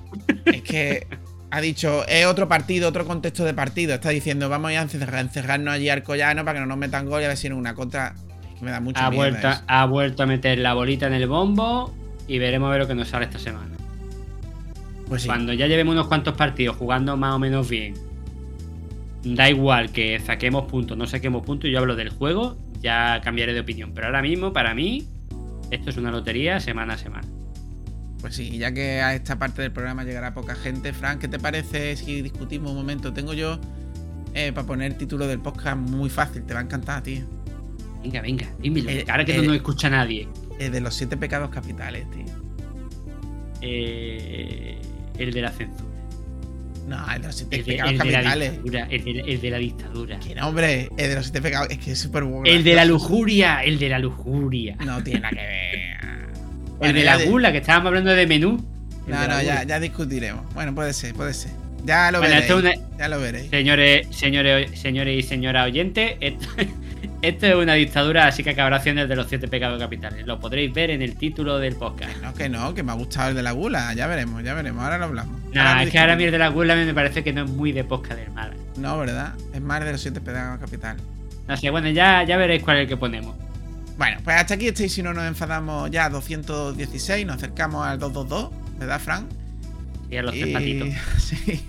(laughs) es que ha dicho, es otro partido, otro contexto de partido. Está diciendo, vamos a encerrarnos allí al collano para que no nos metan gol y a ver si en una contra. Me da mucho Ha vuelto, eso. ha vuelto a meter la bolita en el bombo y veremos a ver lo que nos sale esta semana. Pues sí. Cuando ya llevemos unos cuantos partidos jugando más o menos bien, da igual que saquemos puntos, no saquemos puntos, yo hablo del juego, ya cambiaré de opinión. Pero ahora mismo, para mí, esto es una lotería semana a semana. Pues sí, ya que a esta parte del programa llegará poca gente, Frank, ¿qué te parece si discutimos un momento? Tengo yo eh, para poner el título del podcast muy fácil, te va a encantar, tío. Venga, venga, dímelo. Eh, ahora que eh, no nos escucha nadie. El de los siete pecados capitales, tío. Eh, el de la censura. No, el de los siete El de, pecados el de la capitales. El de, el de la dictadura. Que no, hombre, el de los siete pecados, es que es súper bueno. El de la lujuria. El de la lujuria. No tiene nada que ver. el de la gula, que estábamos hablando de menú. No, no, ya, discutiremos. Bueno, puede ser, puede ser. Ya lo Bueno, veréis. una- Ya lo veréis. Señores, señores, señores y señora oyentes, esto, (laughs) esto es una dictadura, así que acabará haciendo el de los siete pecados capitales. Lo podréis ver en el título del podcast. No, que no, que me ha gustado el de la gula. Ya veremos, ya veremos. Ahora lo hablamos. No, lo es que ahora a mí el de la gula me parece que no es muy de podcast del mal. No, ¿verdad? Es más de los siete pecados capitales. No sé, bueno, ya, ya veréis cuál es el que ponemos. Bueno, pues hasta aquí estáis. Si no nos enfadamos ya 216, nos acercamos al 222, ¿verdad, Frank? Y a los tres Y- patitos. (laughs) sí.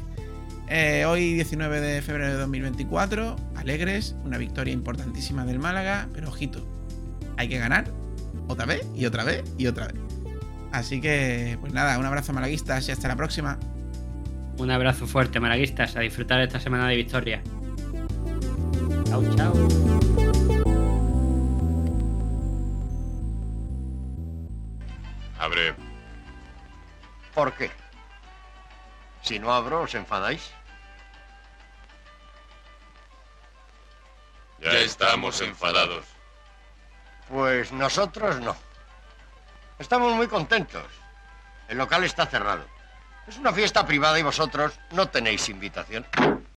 Eh, hoy, 19 de febrero de 2024, alegres, una victoria importantísima del Málaga, pero ojito, hay que ganar otra vez y otra vez y otra vez. Así que, pues nada, un abrazo malaguistas y hasta la próxima. Un abrazo fuerte, malaguistas, a disfrutar esta semana de victoria. Chao, chao. Abre. ¿Por qué? Si no abro, ¿os enfadáis? Ya estamos enfadados. Pues nosotros no. Estamos muy contentos. El local está cerrado. Es una fiesta privada y vosotros no tenéis invitación.